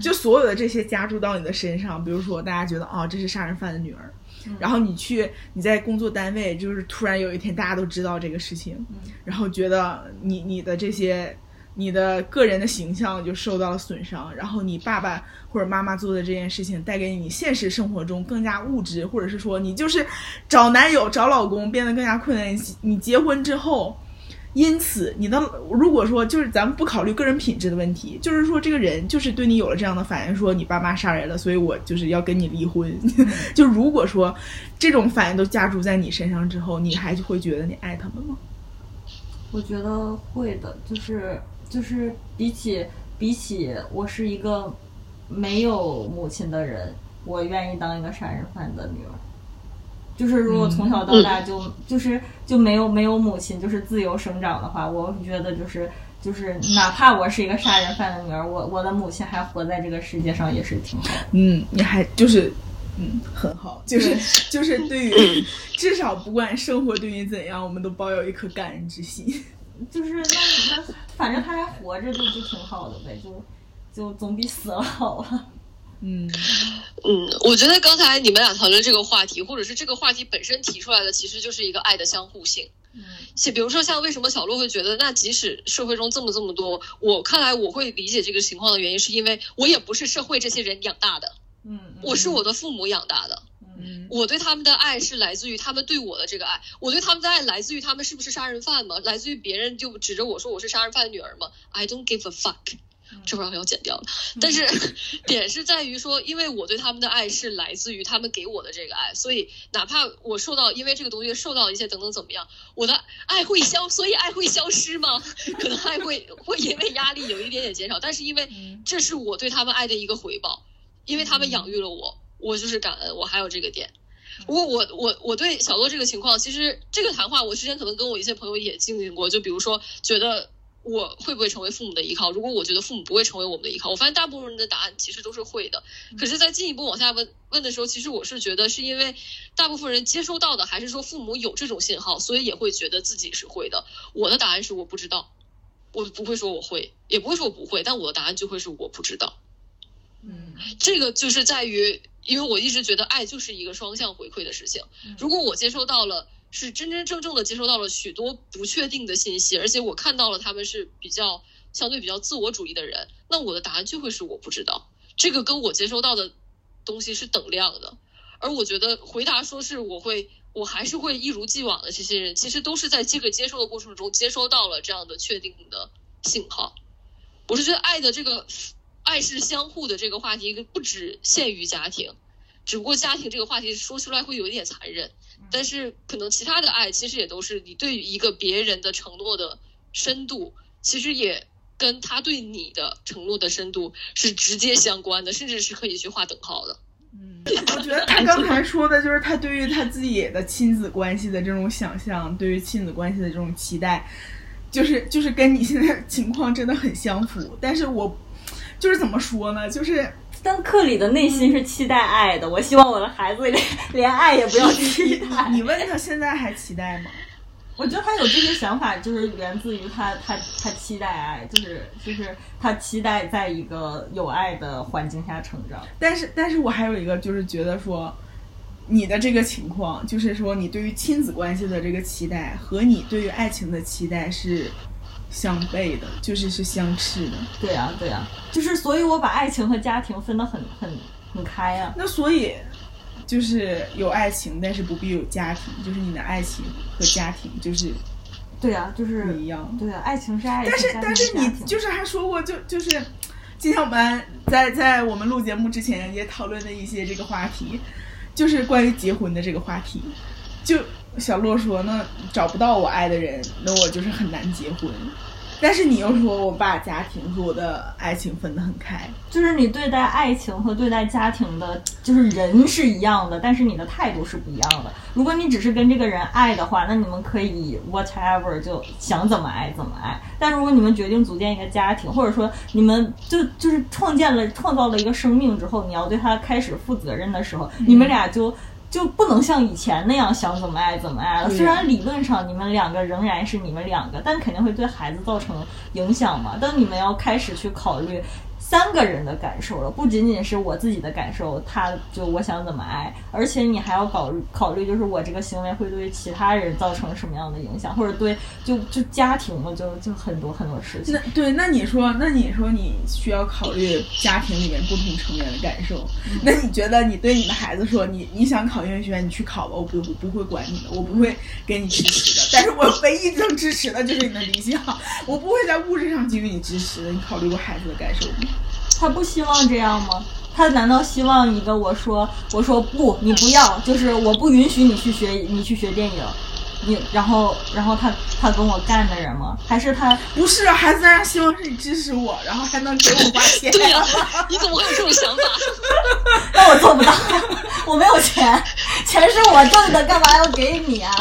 就所有的这些加注到你的身上，比如说大家觉得哦，这是杀人犯的女儿，然后你去你在工作单位，就是突然有一天大家都知道这个事情，然后觉得你你的这些你的个人的形象就受到了损伤，然后你爸爸或者妈妈做的这件事情带给你现实生活中更加物质，或者是说你就是找男友找老公变得更加困难，你结婚之后。因此，你的如果说就是咱们不考虑个人品质的问题，就是说这个人就是对你有了这样的反应，说你爸妈杀人了，所以我就是要跟你离婚。(laughs) 就如果说这种反应都加注在你身上之后，你还会觉得你爱他们吗？我觉得会的，就是就是比起比起我是一个没有母亲的人，我愿意当一个杀人犯的女儿。就是如果从小到大就就是就没有没有母亲，就是自由生长的话，我觉得就是就是哪怕我是一个杀人犯的女儿，我我的母亲还活在这个世界上也是挺好。嗯，你还就是嗯很好，就是就是对于 (laughs) 至少不管生活对你怎样，我们都抱有一颗感恩之心。(laughs) 就是那那反正他还活着就就挺好的呗，就就总比死了好啊。嗯嗯，我觉得刚才你们俩讨论这个话题，或者是这个话题本身提出来的，其实就是一个爱的相互性。嗯且比如说像为什么小鹿会觉得，那即使社会中这么这么多，我看来我会理解这个情况的原因，是因为我也不是社会这些人养大的，嗯，我是我的父母养大的。嗯我对他们的爱是来自于他们对我的这个爱，我对他们的爱来自于他们是不是杀人犯吗？来自于别人就指着我说我是杀人犯的女儿吗？I don't give a fuck，这块儿要剪掉了。但是 (laughs) 点是在于说，因为我对他们的爱是来自于他们给我的这个爱，所以哪怕我受到因为这个东西受到一些等等怎么样，我的爱会消，所以爱会消失吗？可能爱会会因为压力有一点点减少，但是因为这是我对他们爱的一个回报，因为他们养育了我，我就是感恩，我还有这个点。不过我我我对小洛这个情况，其实这个谈话我之前可能跟我一些朋友也进行过，就比如说觉得我会不会成为父母的依靠？如果我觉得父母不会成为我们的依靠，我发现大部分人的答案其实都是会的。可是，在进一步往下问问的时候，其实我是觉得是因为大部分人接收到的还是说父母有这种信号，所以也会觉得自己是会的。我的答案是我不知道，我不会说我会，也不会说我不会，但我的答案就会是我不知道。嗯这个就是在于，因为我一直觉得爱就是一个双向回馈的事情。如果我接收到了，是真真正正的接收到了许多不确定的信息，而且我看到了他们是比较相对比较自我主义的人，那我的答案就会是我不知道。这个跟我接收到的东西是等量的。而我觉得回答说是我会，我还是会一如既往的这些人，其实都是在这个接收的过程中接收到了这样的确定的信号。我是觉得爱的这个爱是相互的这个话题，不只限于家庭，只不过家庭这个话题说出来会有一点残忍，但是可能其他的爱其实也都是你对于一个别人的承诺的深度，其实也跟他对你的承诺的深度是直接相关的，甚至是可以去划等号的。(laughs) 嗯我觉得他刚才说的就是他对于他自己的亲子关系的这种想象，对于亲子关系的这种期待，就是就是跟你现在情况真的很相符。但是我就是怎么说呢？就是但克里的内心是期待爱的，我希望我的孩子连连爱也不要期待。你问他现在还期待吗？我觉得他有这些想法，就是源自于他他他期待爱，就是就是他期待在一个有爱的环境下成长。但是但是我还有一个就是觉得说，你的这个情况，就是说你对于亲子关系的这个期待和你对于爱情的期待是相悖的，就是是相斥的。对呀、对呀、就是所以我把爱情和家庭分得很很很开啊。那所以就是有爱情，但是不必有家庭，就是你的爱情和家庭就是对呀、就是不一样。对啊，爱情是爱情，但是但是你就是还说过，就就是今天我们在在我们录节目之前也讨论的一些这个话题，就是关于结婚的这个话题。就小洛说，那找不到我爱的人，那我就是很难结婚。但是你又说我把家庭和我的爱情分得很开，就是你对待爱情和对待家庭的，就是人是一样的，但是你的态度是不一样的。如果你只是跟这个人爱的话，那你们可以 whatever 就想怎么爱怎么爱。但如果你们决定组建一个家庭，或者说你们就就是创建了创造了一个生命之后，你要对他开始负责任的时候，你们俩就。就不能像以前那样想怎么爱怎么爱了。虽然理论上你们两个仍然是你们两个，但肯定会对孩子造成影响嘛。当你们要开始去考虑三个人的感受了，不仅仅是我自己的感受，他就我想怎么爱，而且你还要考虑考虑，就是我这个行为会对其他人造成什么样的影响，或者对就就家庭嘛，就就很多很多事情那。对，那你说，那你说你需要考虑家庭里面不同成员的感受。那你觉得你对你的孩子说，你你想考音乐学院，你去考吧，我不我不会管你的，我不会给你支持的。但是我唯一能支持的就是你的理想，我不会在物质上给予你支持的。你考虑过孩子的感受吗？他不希望这样吗？他难道希望你跟我说我说不，你不要，就是我不允许你去学你去学电影，你然后然后他他跟我干的人吗？还是他不是，啊孩子当然希望是你支持我，然后还能给我花钱。(laughs) 对呀、你怎么会有这种想法？(laughs) 那我做不到，(laughs) 我没有钱，钱是我挣的，干嘛要给你啊？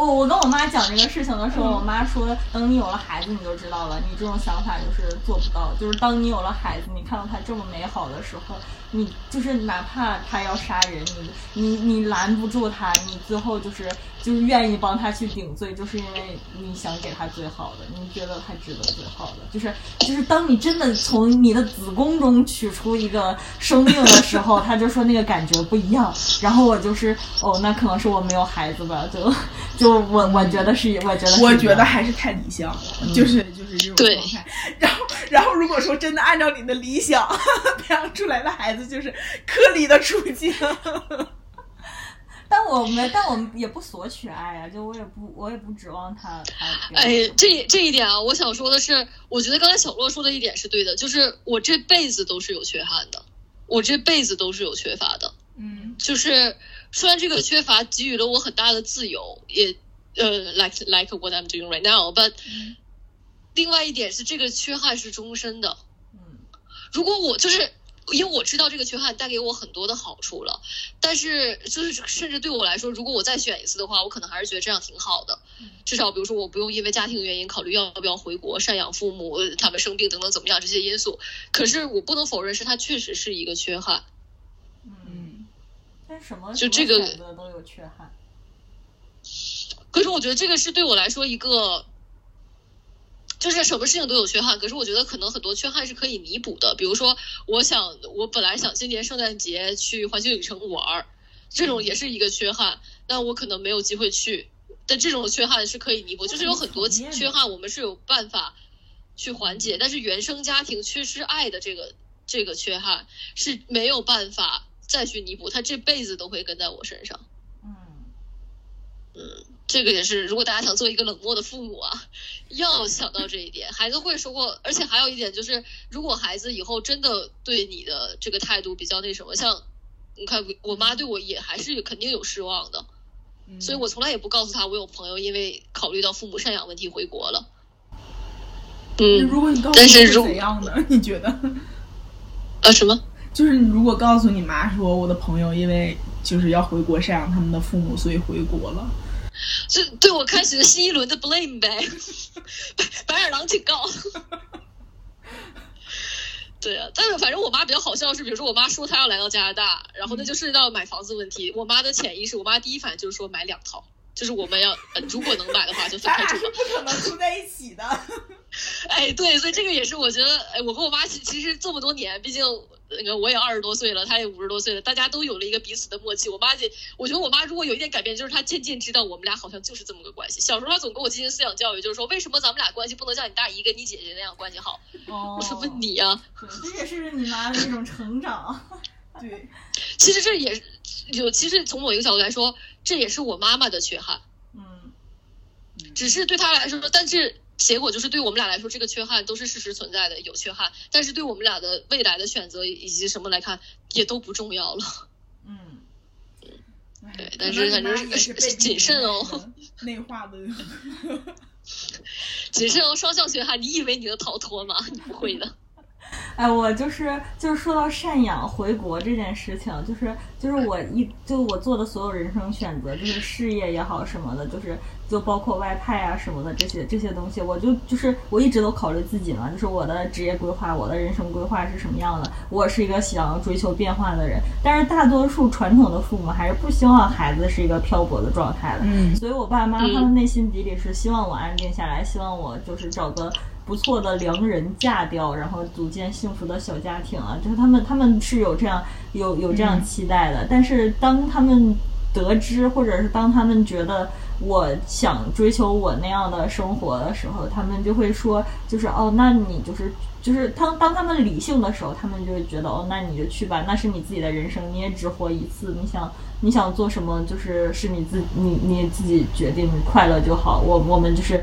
我我跟我妈讲这个事情的时候，我妈说，等你有了孩子你就知道了，你这种想法就是做不到。就是当你有了孩子，你看到他这么美好的时候，你就是哪怕他要杀人，你你你拦不住他，你最后就是就是愿意帮他去顶罪，就是因为你想给他最好的，你觉得他值得最好的。就是就是当你真的从你的子宫中取出一个生命的时候，他就说那个感觉不一样。然后我就是哦，那可能是我没有孩子吧，就就我我觉得是，我觉得是我觉得还是太理想了，就是就是这种状态。然后然后如果说真的按照你的理想 (laughs) 培养出来的孩子，就是科里的处境。但我们，但我们也不索取爱啊，就我也不，我也不指望他哎，这这一点啊，我想说的是，我觉得刚才小洛说的一点是对的，就是我这辈子都是有缺憾的，我这辈子都是有缺乏的。嗯就是虽然这个缺乏给予了我很大的自由，也呃，like like what I'm doing right now，but、另外一点是这个缺憾是终身的。嗯如果我就是因为我知道这个缺憾带给我很多的好处了，但是就是甚至对我来说，如果我再选一次的话，我可能还是觉得这样挺好的。至少比如说我不用因为家庭原因考虑要不要回国赡养父母，呃他们生病等等怎么样这些因素。可是我不能否认是它确实是一个缺憾。嗯，嗯但什么就这个都有缺憾。可是我觉得这个是对我来说一个，就是什么事情都有缺憾。可是我觉得可能很多缺憾是可以弥补的。比如说，我想我本来想今年圣诞节去环球影城玩儿，这种也是一个缺憾，那我可能没有机会去。但这种缺憾是可以弥补，就是有很多缺憾我们是有办法去缓解，但是原生家庭缺失爱的这个这个缺憾是没有办法再去弥补，他这辈子都会跟在我身上。嗯这个也是，如果大家想做一个冷漠的父母啊，要想到这一点，孩子会收获。而且还有一点就是，如果孩子以后真的对你的这个态度比较那什么，像你看我妈对我也还是肯定有失望的，嗯所以我从来也不告诉她我有朋友因为考虑到父母赡养问题回国了。那嗯，如果你告诉我会但是如怎样呢？(laughs) 你觉得？呃，什么？就是你如果告诉你妈说我的朋友因为就是要回国赡养他们的父母，所以回国了。这对我开始新一轮的 blame 呗，白白眼狼警告。(laughs) 对啊，但是反正我妈比较好笑是，比如说我妈说她要来到加拿大，然后那就涉及到买房子问题。我妈的潜意识，我妈第一反应就是说买两套，就是我们要、呃、如果能买的话就分开住 (laughs) 不可能住在一起的。(laughs) 哎，对，所以这个也是我觉得，哎，我跟我妈其其实这么多年，毕竟那个我也二十多岁了，他也五十多岁了，大家都有了一个彼此的默契。我妈也，我觉得我妈如果有一点改变，就是她渐渐知道我们俩好像就是这么个关系。小时候她总跟我进行思想教育，就是说为什么咱们俩关系不能像你大姨跟你姐姐那样关系好？哦，我说问你呀、对，这也是你妈的一种成长。对，(laughs) 其实这也是有，其实从某一个角度来说，这也是我妈妈的缺憾，嗯只是对她来说，但是。结果就是对我们俩来说，这个缺憾都是事实存在的，有缺憾。但是对我们俩的未来的选择以及什么来看，也都不重要了。嗯，对哎但是反正谨慎哦内化的。(laughs) 谨慎哦，双向缺憾，你以为你能逃脱吗？你不会的。哎，我就是就是说到赡养回国这件事情，就是就是我一就我做的所有人生选择，就是事业也好什么的，就是就包括外派啊什么的这些这些东西，我就就是我一直都考虑自己嘛，就是我的职业规划，我的人生规划是什么样的。我是一个想要追求变化的人，但是大多数传统的父母还是不希望孩子是一个漂泊的状态的。嗯所以我爸妈他们内心底里是希望我安定下来，希望我就是找个不错的良人嫁掉，然后组建幸福的小家庭啊，就是他们他们是有这样有有这样期待的。但是当他们得知，或者是当他们觉得我想追求我那样的生活的时候，他们就会说，就是哦，那你就是。就是当当他们理性的时候，他们就会觉得哦，那你就去吧，那是你自己的人生，你也只活一次，你想你想做什么，就是是你自你你自己决定，你快乐就好。我我们就是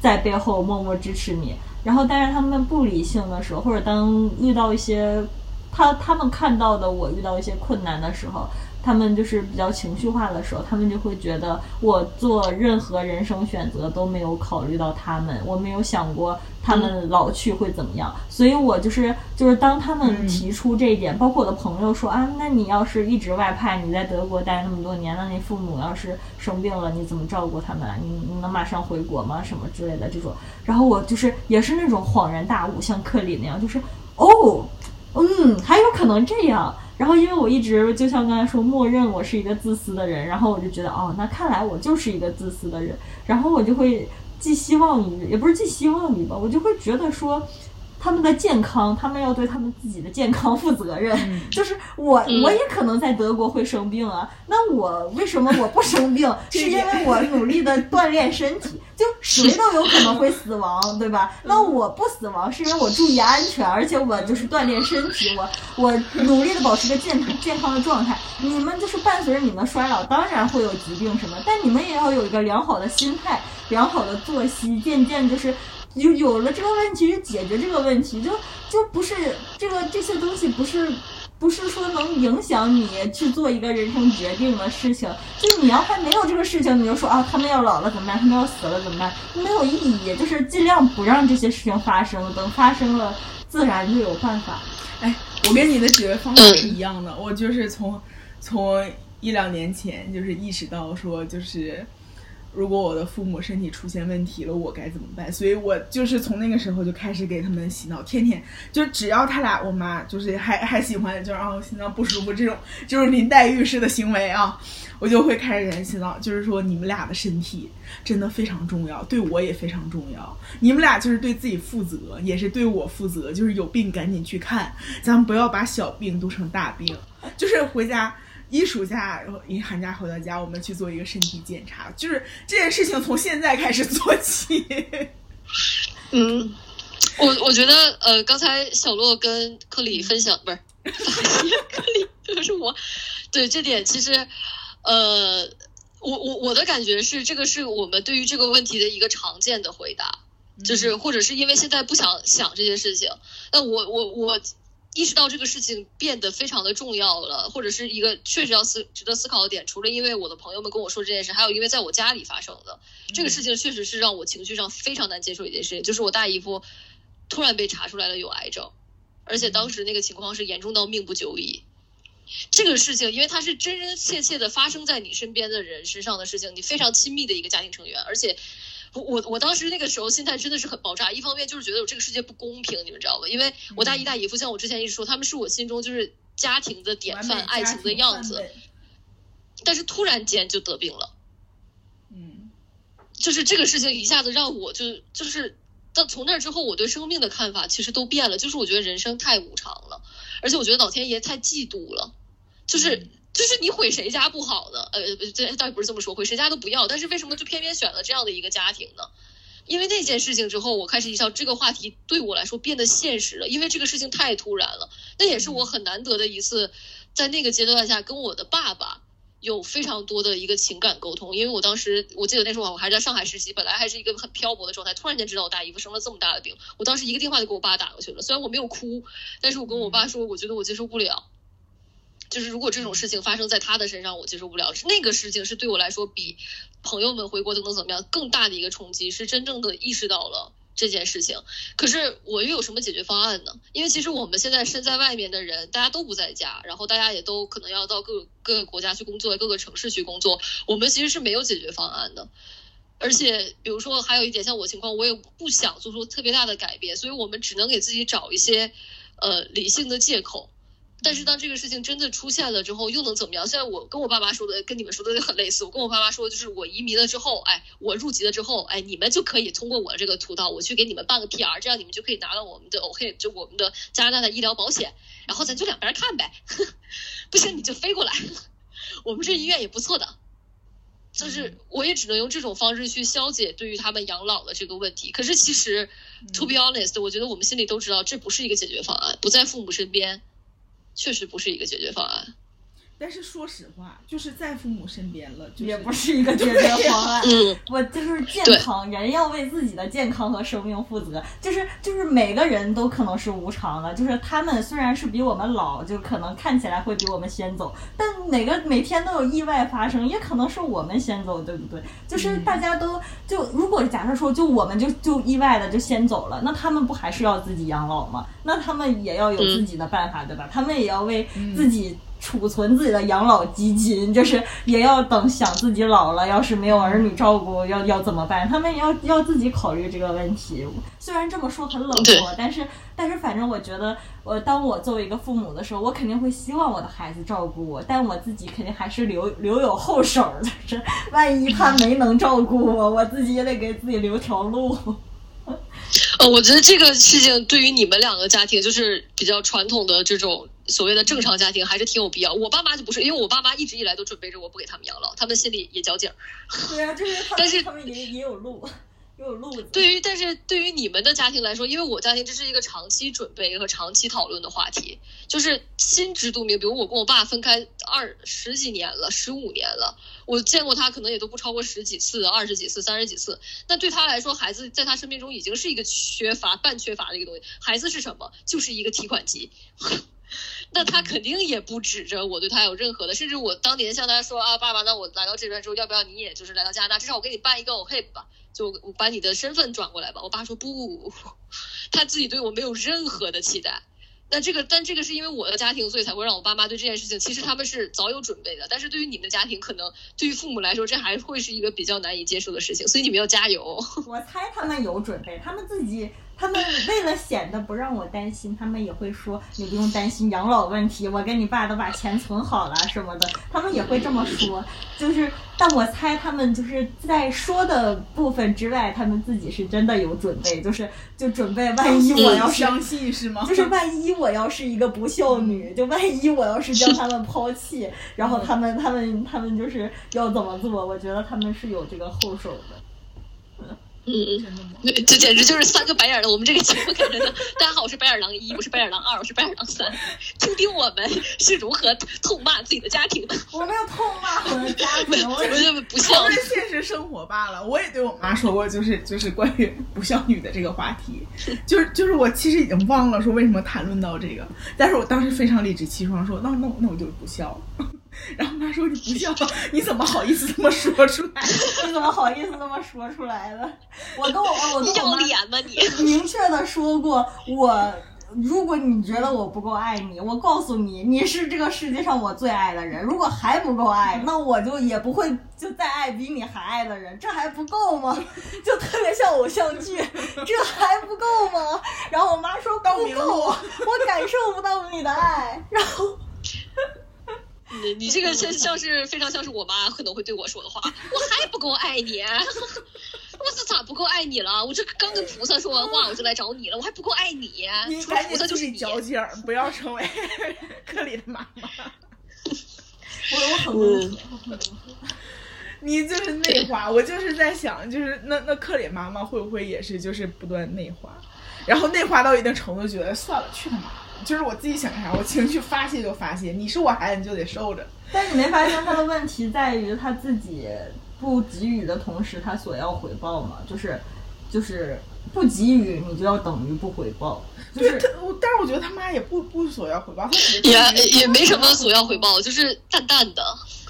在背后默默支持你。然后，但是他们不理性的时候，或者当遇到一些他他们看到的我遇到一些困难的时候。他们就是比较情绪化的时候，他们就会觉得我做任何人生选择都没有考虑到他们，我没有想过他们老去会怎么样。所以我就是就是当他们提出这一点，包括我的朋友说啊，那你要是一直外派，你在德国待那么多年，那你父母要是生病了，你怎么照顾他们？你你能马上回国吗？什么之类的这种，然后我就是也是那种恍然大悟，像克里那样，就是哦，嗯，还有可能这样。然后，因为我一直就像刚才说，默认我是一个自私的人，然后我就觉得，哦，那看来我就是一个自私的人，然后我就会寄希望于，也不是寄希望于吧，我就会觉得说。他们的健康，他们要对他们自己的健康负责任。(laughs) 就是我，我也可能在德国会生病啊。那我为什么我不生病？(laughs) 是因为我努力的锻炼身体。(laughs) 就谁都有可能会死亡，对吧？那我不死亡，是因为我注意安全，而且我就是锻炼身体，我我努力的保持个健康健康的状态。你们就是伴随着你们衰老，当然会有疾病什么，但你们也要有一个良好的心态，良好的作息，渐渐就是。有有了这个问题，就解决这个问题，就就不是这个这些东西不是不是说能影响你去做一个人生决定的事情。就你要还没有这个事情，你就说啊，他们要老了怎么办？他们要死了怎么办？没有意义，就是尽量不让这些事情发生。等发生了，自然就有办法。哎，我跟你的解决方法是一样的，我就是从从一两年前就是意识到说就是。如果我的父母身体出现问题了，我该怎么办？所以我就是从那个时候就开始给他们洗脑，天天就只要他俩，我妈就是还还喜欢，就让我心脏不舒服这种，就是林黛玉式的行为啊，我就会开始给人洗脑，就是说你们俩的身体真的非常重要，对我也非常重要，你们俩就是对自己负责，也是对我负责，就是有病赶紧去看，咱们不要把小病都成大病，就是回家。一暑假，然后一寒假回到家，我们去做一个身体检查，就是这件事情从现在开始做起。嗯，我我觉得，呃，刚才小洛跟克里分享，不是，克里就是我，对这点其实，呃，我我我的感觉是，这个是我们对于这个问题的一个常见的回答，就是或者是因为现在不想想这些事情，那我我我。意识到这个事情变得非常的重要了，或者是一个确实要思值得思考的点。除了因为我的朋友们跟我说这件事，还有因为在我家里发生的这个事情，确实是让我情绪上非常难接受一件事情。就是我大姨夫突然被查出来了有癌症，而且当时那个情况是严重到命不久矣。这个事情，因为它是真真切切的发生在你身边的人身上的事情，你非常亲密的一个家庭成员，而且。我我我当时那个时候心态真的是很爆炸，一方面就是觉得这个世界不公平，你们知道吗？因为我大姨大姨夫像我之前一直说，他们是我心中就是家庭的典范，爱情的样子。但是突然间就得病了，嗯，就是这个事情一下子让我就就是，到从那之后，我对生命的看法其实都变了。就是我觉得人生太无常了，而且我觉得老天爷太嫉妒了，就是。就是你毁谁家不好呢？呃，这倒也不是这么说，毁谁家都不要。但是为什么就偏偏选了这样的一个家庭呢？因为那件事情之后，我开始意识到这个话题对我来说变得现实了。因为这个事情太突然了，那也是我很难得的一次，在那个阶段下跟我的爸爸有非常多的一个情感沟通。因为我当时我记得那时候我还在上海实习，本来还是一个很漂泊的状态，突然间知道我大姨夫生了这么大的病，我当时一个电话就给我爸打过去了。虽然我没有哭，但是我跟我爸说，我觉得我接受不了。就是如果这种事情发生在他的身上，我接受不了。那个事情是对我来说比朋友们回国等等怎么样更大的一个冲击，是真正的意识到了这件事情。可是我又有什么解决方案呢？因为其实我们现在身在外面的人，大家都不在家，然后大家也都可能要到各各个国家去工作，各个城市去工作。我们其实是没有解决方案的。而且，比如说还有一点，像我情况，我也不想做出特别大的改变，所以我们只能给自己找一些呃理性的借口。但是当这个事情真的出现了之后，又能怎么样？现在我跟我爸妈说的，跟你们说的很类似。我跟我爸妈说，就是我移民了之后，哎，我入籍了之后，哎，你们就可以通过我这个途道，我去给你们办个 PR，这样你们就可以拿到我们的 OK，就我们的加拿大的医疗保险，然后咱就两边看呗。(laughs) 不行你就飞过来，(laughs) 我们这医院也不错的。就是我也只能用这种方式去消解对于他们养老的这个问题。可是其实，to be honest，我觉得我们心里都知道，这不是一个解决方案，不在父母身边。确实不是一个解决方案。但是说实话，就是在父母身边了，就是、也不是一个解决方案。嗯，我就是健康，人要为自己的健康和生命负责。就是就是每个人都可能是无常的，就是他们虽然是比我们老，就可能看起来会比我们先走，但每个每天都有意外发生，也可能是我们先走，对不对？就是大家都就如果假设说就我们就就意外的就先走了，那他们不还是要自己养老吗？那他们也要有自己的办法，对吧？他们也要为自己。储存自己的养老基金，就是也要等想自己老了，要是没有儿女照顾，要要怎么办？他们要要自己考虑这个问题。虽然这么说很冷漠，但是但是反正我觉得，我当我作为一个父母的时候，我肯定会希望我的孩子照顾我，但我自己肯定还是留留有后手，的是万一他没能照顾我，我自己也得给自己留条路。呃，我觉得这个事情对于你们两个家庭，就是比较传统的这种所谓的正常家庭，还是挺有必要。我爸妈就不是，因为我爸妈一直以来都准备着我不给他们养老，他们心里也较劲儿。对啊，就是，但是他们也也有路，也有路子。对于，但是对于你们的家庭来说，因为我家庭这是一个长期准备和长期讨论的话题，就是心知肚明。比如我跟我爸分开二十几年了，十五年了。我见过他，可能也都不超过十几次、二十几次、三十几次。那对他来说，孩子在他生命中已经是一个缺乏、半缺乏的一个东西。孩子是什么？就是一个提款机。那他肯定也不指着我对他有任何的，甚至我当年向他说啊，爸爸，那我来到这边之后，要不要你也就是来到加拿大？至少我给你办一个 OHIP 吧，就我把你的身份转过来吧。我爸说不，他自己对我没有任何的期待。那这个，但这个是因为我的家庭，所以才会让我爸妈对这件事情，其实他们是早有准备的。但是对于你们的家庭，可能对于父母来说，这还会是一个比较难以接受的事情。所以你们要加油。我猜他们有准备，他们自己，他们 (laughs) 为了显得不让我担心，他们也会说你不用担心养老问题，我跟你爸都把钱存好了什么的，他们也会这么说。就是，但我猜他们就是在说的部分之外，他们自己是真的有准备，就是就准备万一我要是相信是吗？(laughs) 就是万一我要是一个不孝女，就万一我要是将他们抛弃，然后他们他们他们就是要怎么做？我觉得他们是有这个后手的。嗯嗯，这简直就是三个白眼的。我们这个节目给人的。大家好，我是白眼狼一，我是白眼狼二，我是白眼狼三。听听我们是如何痛骂自己的家庭的。我没有痛骂我的家庭，我就不孝。是现实生活罢了。我也对我妈说过，就是就是关于不孝女的这个话题，(laughs) 就是就是我其实已经忘了说为什么谈论到这个，但是我当时非常理直气壮说，那那那我就不孝。然后妈说：“你不孝，(laughs) 你怎么好意思这么说出来？(laughs) 你怎么好意思这么说出来的？我跟我我跟我妈明确的说过，我如果你觉得我不够爱你，我告诉你，你是这个世界上我最爱的人。如果还不够爱，那我就也不会就再爱比你还爱的人。这还不够吗？(laughs) 就特别像偶像剧，这还不够吗？然后我妈说不够，我感受不到你的爱。然后。”你你这个像像是非常像是我妈可能会对我说的话，我还不够爱你，(laughs) 我是咋不够爱你了？我这刚跟菩萨说完话，我就来找你了，我还不够爱你？你菩萨就是你交警，不要成为 (laughs) 克里的妈妈。我我很温和，你就是内化，我就是在想，就是那那克里妈妈会不会也是就是不断内化，然后内化到一定程度，觉得算了，去他妈。就是我自己想啥，我情绪发泄就发泄。你是我孩子，你就得受着。但你没发现他的问题在于他自己不给予的同时，他所要回报吗？就是，就是不给予，你就要等于不回报。就是他，但是我觉得他妈也不不索要回报，也也没什么索要回报，就是淡淡的，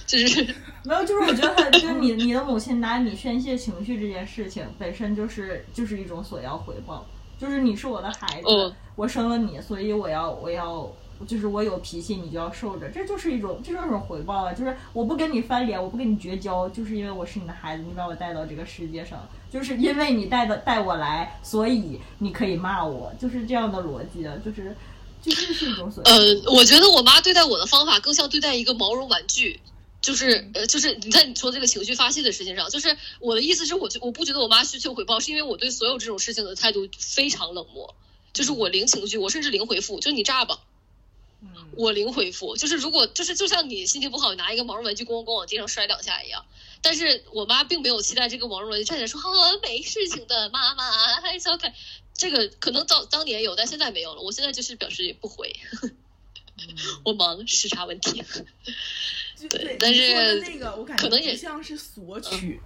就是没有。就是我觉得他，就是你你的母亲拿你宣泄情绪这件事情本身就是就是一种索要回报。就是你是我的孩子，我生了你，所以我要我要，就是我有脾气，你就要受着，这就是一种这就是一种回报啊！就是我不跟你翻脸，我不跟你绝交，就是因为我是你的孩子，你把我带到这个世界上，就是因为你带的带我来，所以你可以骂我，就是这样的逻辑啊！就是就是是一种所。呃，我觉得我妈对待我的方法更像对待一个毛绒玩具。就是呃，就是你在你说这个情绪发泄的事情上，就是我的意思是，我我不觉得我妈需求回报，是因为我对所有这种事情的态度非常冷漠，就是我零情绪，我甚至零回复，就你炸吧，我零回复，就是如果就是就像你心情不好，拿一个毛绒玩具咣咣往地上摔两下一样，但是我妈并没有期待这个毛绒玩具站起来说好没事情的，妈妈还小凯。这个可能当当年有，但现在没有了，我现在就是表示不回。我 (laughs) 我忙，时差问题。就对但是那个我感觉可能也不像是索取，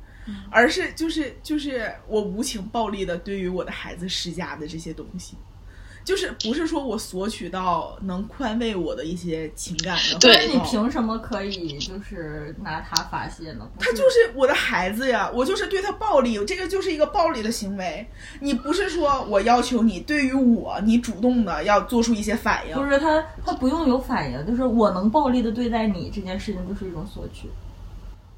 而是就是就是我无情暴力的对于我的孩子施加的这些东西。就是不是说我索取到能宽慰我的一些情感的对你凭什么可以就是拿他发泄呢？他就是我的孩子呀，我就是对他暴力，这个就是一个暴力的行为。你不是说我要求你对于我，你主动的要做出一些反应不，是他，他不用有反应，就是我能暴力的对待你这件事情，就是一种索取。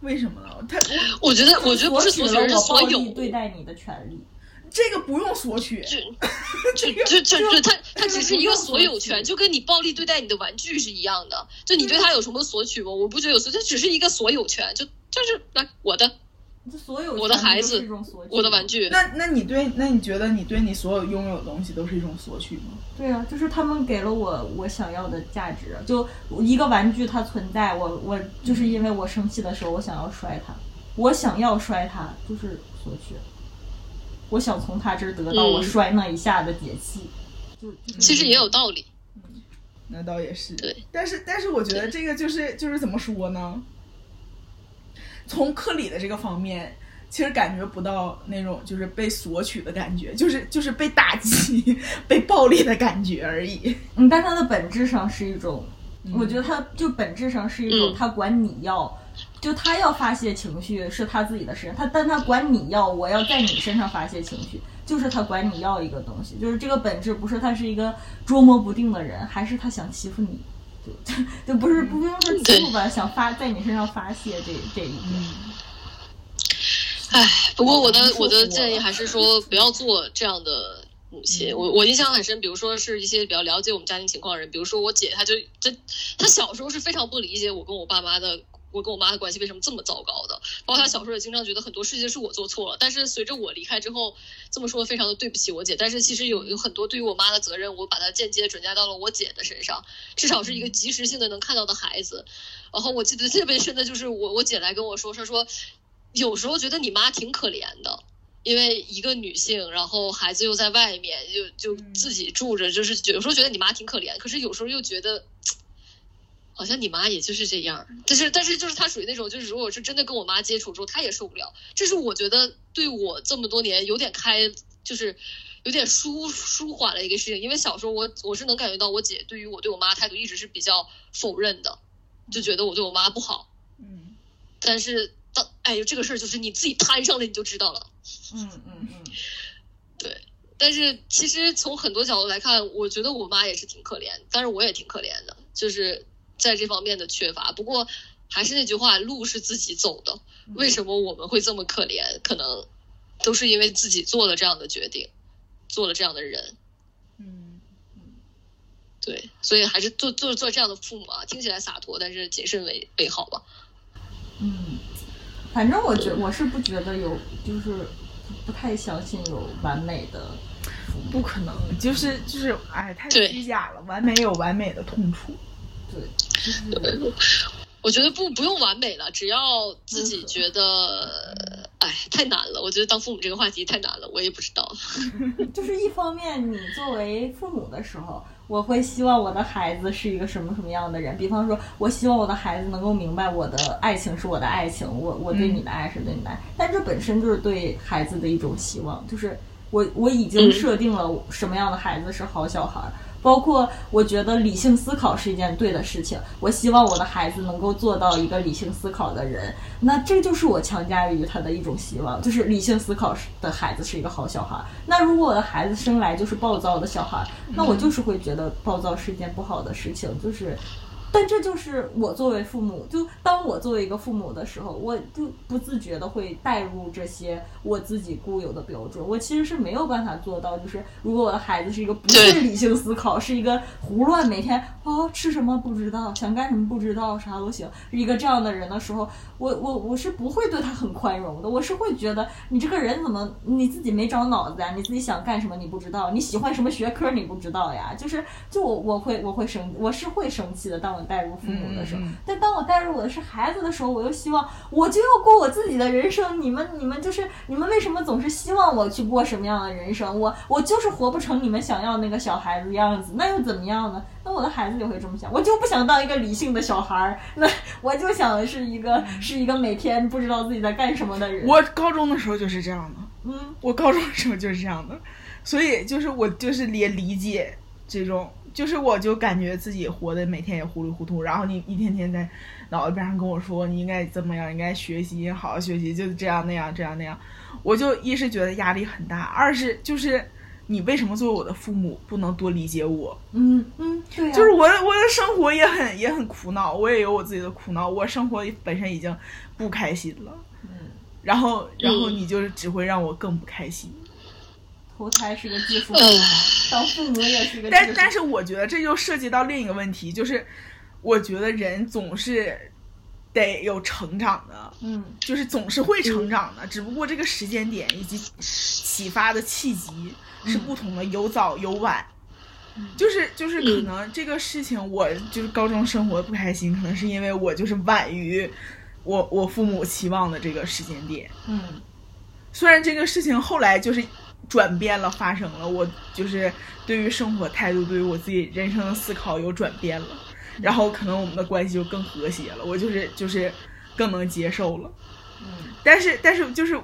为什么呢？他我觉得，我觉得不是索取了我暴所有力对待你的权利。这个不用索取，就 (laughs) 就就就他他只是一个所有权，就跟你暴力对待你的玩具是一样的。就你对他有什么索取吗？我不觉得有索取，只是一个所有权，就就是来我的这所有我的孩子我的玩具。那那你对那你觉得你对你所有拥有的东西都是一种索取吗？对啊，就是他们给了我我想要的价值。就一个玩具它存在，我我就是因为我生气的时候，我想要摔它，我想要摔它就是索取。我想从他这儿得到我嗯摔那一下的解气。其实也有道理，那倒也是，对。但是但是我觉得这个就是就是怎么说呢？从克里的这个方面，其实感觉不到那种就是被索取的感觉，就是就是被打击、(laughs) 被暴力的感觉而已。嗯，但它的本质上是一种，我觉得它就本质上是一种，嗯他管你要，就他要发泄情绪是他自己的事，他但他管你要，我要在你身上发泄情绪，就是他管你要一个东西，就是这个本质不是他是一个捉摸不定的人，还是他想欺负你，就就 (laughs) 就不是不用说欺负吧，想发在你身上发泄这这一点。唉，不过我的我的建议还是说不要做这样的母亲。我我印象很深，比如说是一些比较了解我们家庭情况的人，比如说我姐，她就真她小时候是非常不理解我跟我爸妈的。我跟我妈的关系为什么这么糟糕的？包括她小时候也经常觉得很多事情是我做错了。但是随着我离开之后，这么说非常的对不起我姐。但是其实有有很多对于我妈的责任，我把它间接转嫁到了我姐的身上，至少是一个及时性的能看到的孩子。然后我记得特别深的就是我我姐来跟我说，她说有时候觉得你妈挺可怜的，因为一个女性，然后孩子又在外面，就就自己住着，就是有时候觉得你妈挺可怜，可是有时候又觉得。好像你妈也就是这样，但是但是就是她属于那种，就是如果是真的跟我妈接触之后，她也受不了。这是我觉得对我这么多年有点开，就是有点舒舒缓了一个事情。因为小时候我我是能感觉到我姐对于我对我妈态度一直是比较否认的，就觉得我对我妈不好。嗯但是当哎呦这个事儿就是你自己摊上了你就知道了。(laughs) 嗯嗯嗯，对，但是其实从很多角度来看，我觉得我妈也是挺可怜，但是我也挺可怜的，就是在这方面的缺乏。不过还是那句话，路是自己走的。为什么我们会这么可怜？可能都是因为自己做了这样的决定，做了这样的人。嗯，对，所以还是做做做这样的父母啊，听起来洒脱，但是谨慎为为好吧。嗯，反正我觉我是不觉得有，就是不太相信有完美的。不可能，就是就是，哎，太虚假了。完美有完美的痛楚。对，就是我觉得不不用完美了，只要自己觉得，哎，太难了。我觉得当父母这个话题太难了，我也不知道。(laughs) 就是一方面，你作为父母的时候，我会希望我的孩子是一个什么什么样的人。比方说，我希望我的孩子能够明白我的爱情是我的爱情，我我对你的爱是对你的爱。但这本身就是对孩子的一种希望，就是我我已经设定了什么样的孩子是好小孩。包括我觉得理性思考是一件对的事情，我希望我的孩子能够做到一个理性思考的人，那这就是我强加于他的一种希望，就是理性思考的孩子是一个好小孩。那如果我的孩子生来就是暴躁的小孩，那我就是会觉得暴躁是一件不好的事情，就是。但这就是我作为父母，就当我作为一个父母的时候，我就不自觉的会带入这些我自己固有的标准。我其实是没有办法做到，就是如果我的孩子是一个不对会理性思考，是一个胡乱每天哦吃什么不知道，想干什么不知道，啥都行，是一个这样的人的时候，我我我是不会对他很宽容的，我是会觉得你这个人怎么你自己没长脑子呀？你自己想干什么你不知道，你喜欢什么学科你不知道呀？就是就我我会我会生我是会生气的，但我带入父母的时候。但当我代入我的是孩子的时候，我又希望我就要过我自己的人生。你们你们就是你们为什么总是希望我去过什么样的人生？我我就是活不成你们想要那个小孩子样子，那又怎么样呢？那我的孩子就会这么想，我就不想当一个理性的小孩儿，那我就想是一个是一个每天不知道自己在干什么的人。我高中的时候就是这样的，嗯我高中的时候就是这样的，所以就是我就是也理解这种，就是我就感觉自己活的每天也糊里糊涂，然后你一天天在脑子边上跟我说你应该怎么样，应该学习，好好学习，就是这样那样这样那样，我就一是觉得压力很大，二是就是你为什么作为我的父母不能多理解我？嗯嗯，对呀、就是我我的生活也很也很苦恼，我也有我自己的苦恼，我生活本身已经不开心了，嗯，然后然后嗯你就是只会让我更不开心。投胎是个技术，活当父母也是个技术。但但是我觉得这就涉及到另一个问题，就是我觉得人总是得有成长的，嗯就是总是会成长的，只不过这个时间点以及启发的契机是不同的，有早有晚。就是就是可能这个事情，我就是高中生活不开心，可能是因为我就是晚于我我父母期望的这个时间点。嗯虽然这个事情后来就是转变了，发生了，我就是对于生活态度，对于我自己人生的思考有转变了，然后可能我们的关系就更和谐了，我就是就是更能接受了。嗯但是但是就是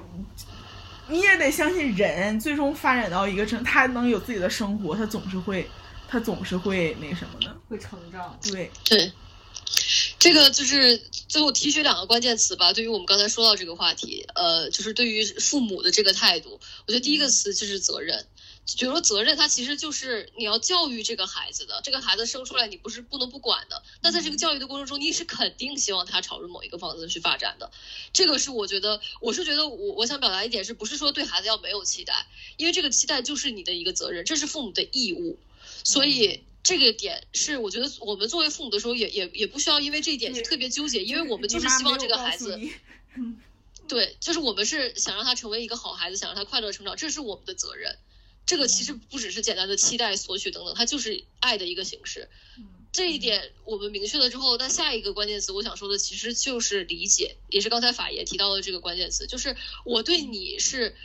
你也得相信人最终发展到一个程，他能有自己的生活，他总是会他总是会那什么的。会成长。对，对，这个就是最后提取两个关键词吧。对于我们刚才说到这个话题，呃，就是对于父母的这个态度，我觉得第一个词就是责任。比如说责任，它其实就是你要教育这个孩子的，这个孩子生出来你不是不能不管的。那在这个教育的过程中，你是肯定希望他朝着某一个方向去发展的。这个是我觉得，我是觉得我我想表达一点是不是说对孩子要没有期待，因为这个期待就是你的一个责任，这是父母的义务。所以这个点是我觉得我们作为父母的时候也也也不需要因为这一点去特别纠结，因为我们就是希望这个孩子，(laughs) 对，就是我们是想让他成为一个好孩子，想让他快乐成长，这是我们的责任。这个其实不只是简单的期待、索取等等，它就是爱的一个形式。这一点我们明确了之后，那下一个关键词我想说的其实就是理解，也是刚才法爷提到的这个关键词，就是我对你是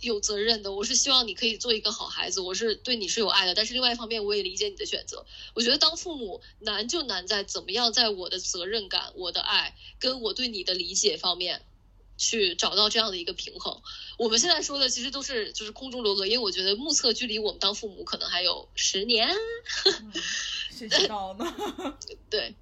有责任的，我是希望你可以做一个好孩子，我是对你是有爱的，但是另外一方面我也理解你的选择。我觉得当父母难就难在怎么样在我的责任感、我的爱跟我对你的理解方面。去找到这样的一个平衡，我们现在说的其实都是就是空中楼阁，因为我觉得目测距离我们当父母可能还有十年，谁知道呢？(laughs) 对，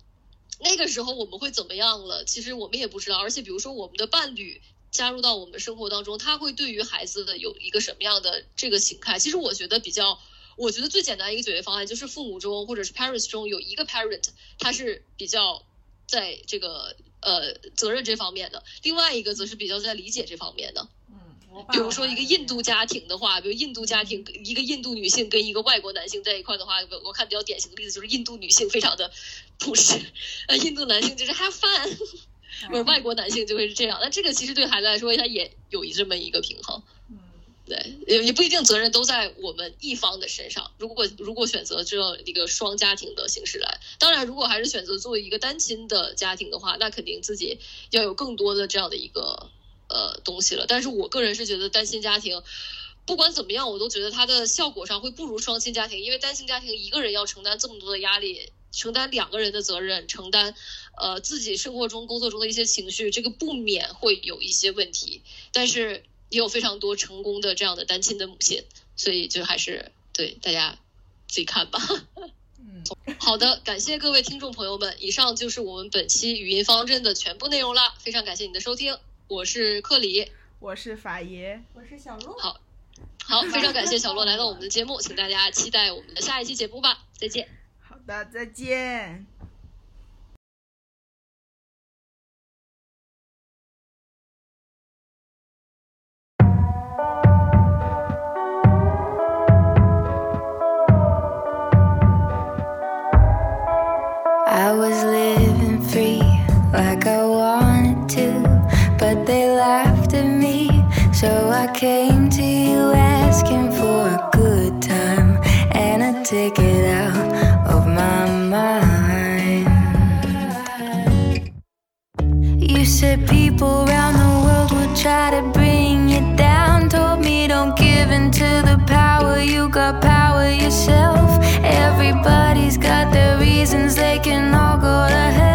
那个时候我们会怎么样了？其实我们也不知道。而且比如说我们的伴侣加入到我们生活当中，他会对于孩子的有一个什么样的这个形态？其实我觉得比较，我觉得最简单一个解决方案就是父母中或者是 parents 中有一个 parent 他是比较在这个呃责任这方面的，另外一个则是比较在理解这方面的。嗯，比如说一个印度家，家庭的话，比如印度家庭一个印度女性跟一个外国男性在一块的话，我我看比较典型的例子就是印度女性非常的朴实，呃，印度男性就是 have fun，或者外国男性就会是这样。那这个其实对孩子来说，他也有这么一个平衡。嗯对，也也不一定责任都在我们一方的身上。如果如果选择这样一个双家庭的形式来，当然，如果还是选择作为一个单亲的家庭的话，那肯定自己要有更多的这样的一个呃东西了。但是我个人是觉得单亲家庭。不管怎么样，我都觉得它的效果上会不如双亲家庭，因为单亲家庭一个人要承担这么多的压力，承担两个人的责任，承担呃自己生活中、工作中的一些情绪，这个不免会有一些问题。但是也有非常多成功的这样的单亲的母亲，所以就还是对大家自己看吧。(laughs) 嗯，好的，感谢各位听众朋友们，以上就是我们本期语音方阵的全部内容啦。非常感谢你的收听，我是克里。我是法爷，我是小鹿。好，好，非常感谢小洛来到我们的节目，请大家期待我们的下一期节目吧，再见。好的，再见。 I was living free like I wanted to, but they laughed at me. So I came to you asking Said people around the world will try to bring you down. Told me don't give in to the power, you got power yourself. Everybody's got their reasons, they can all go to hell.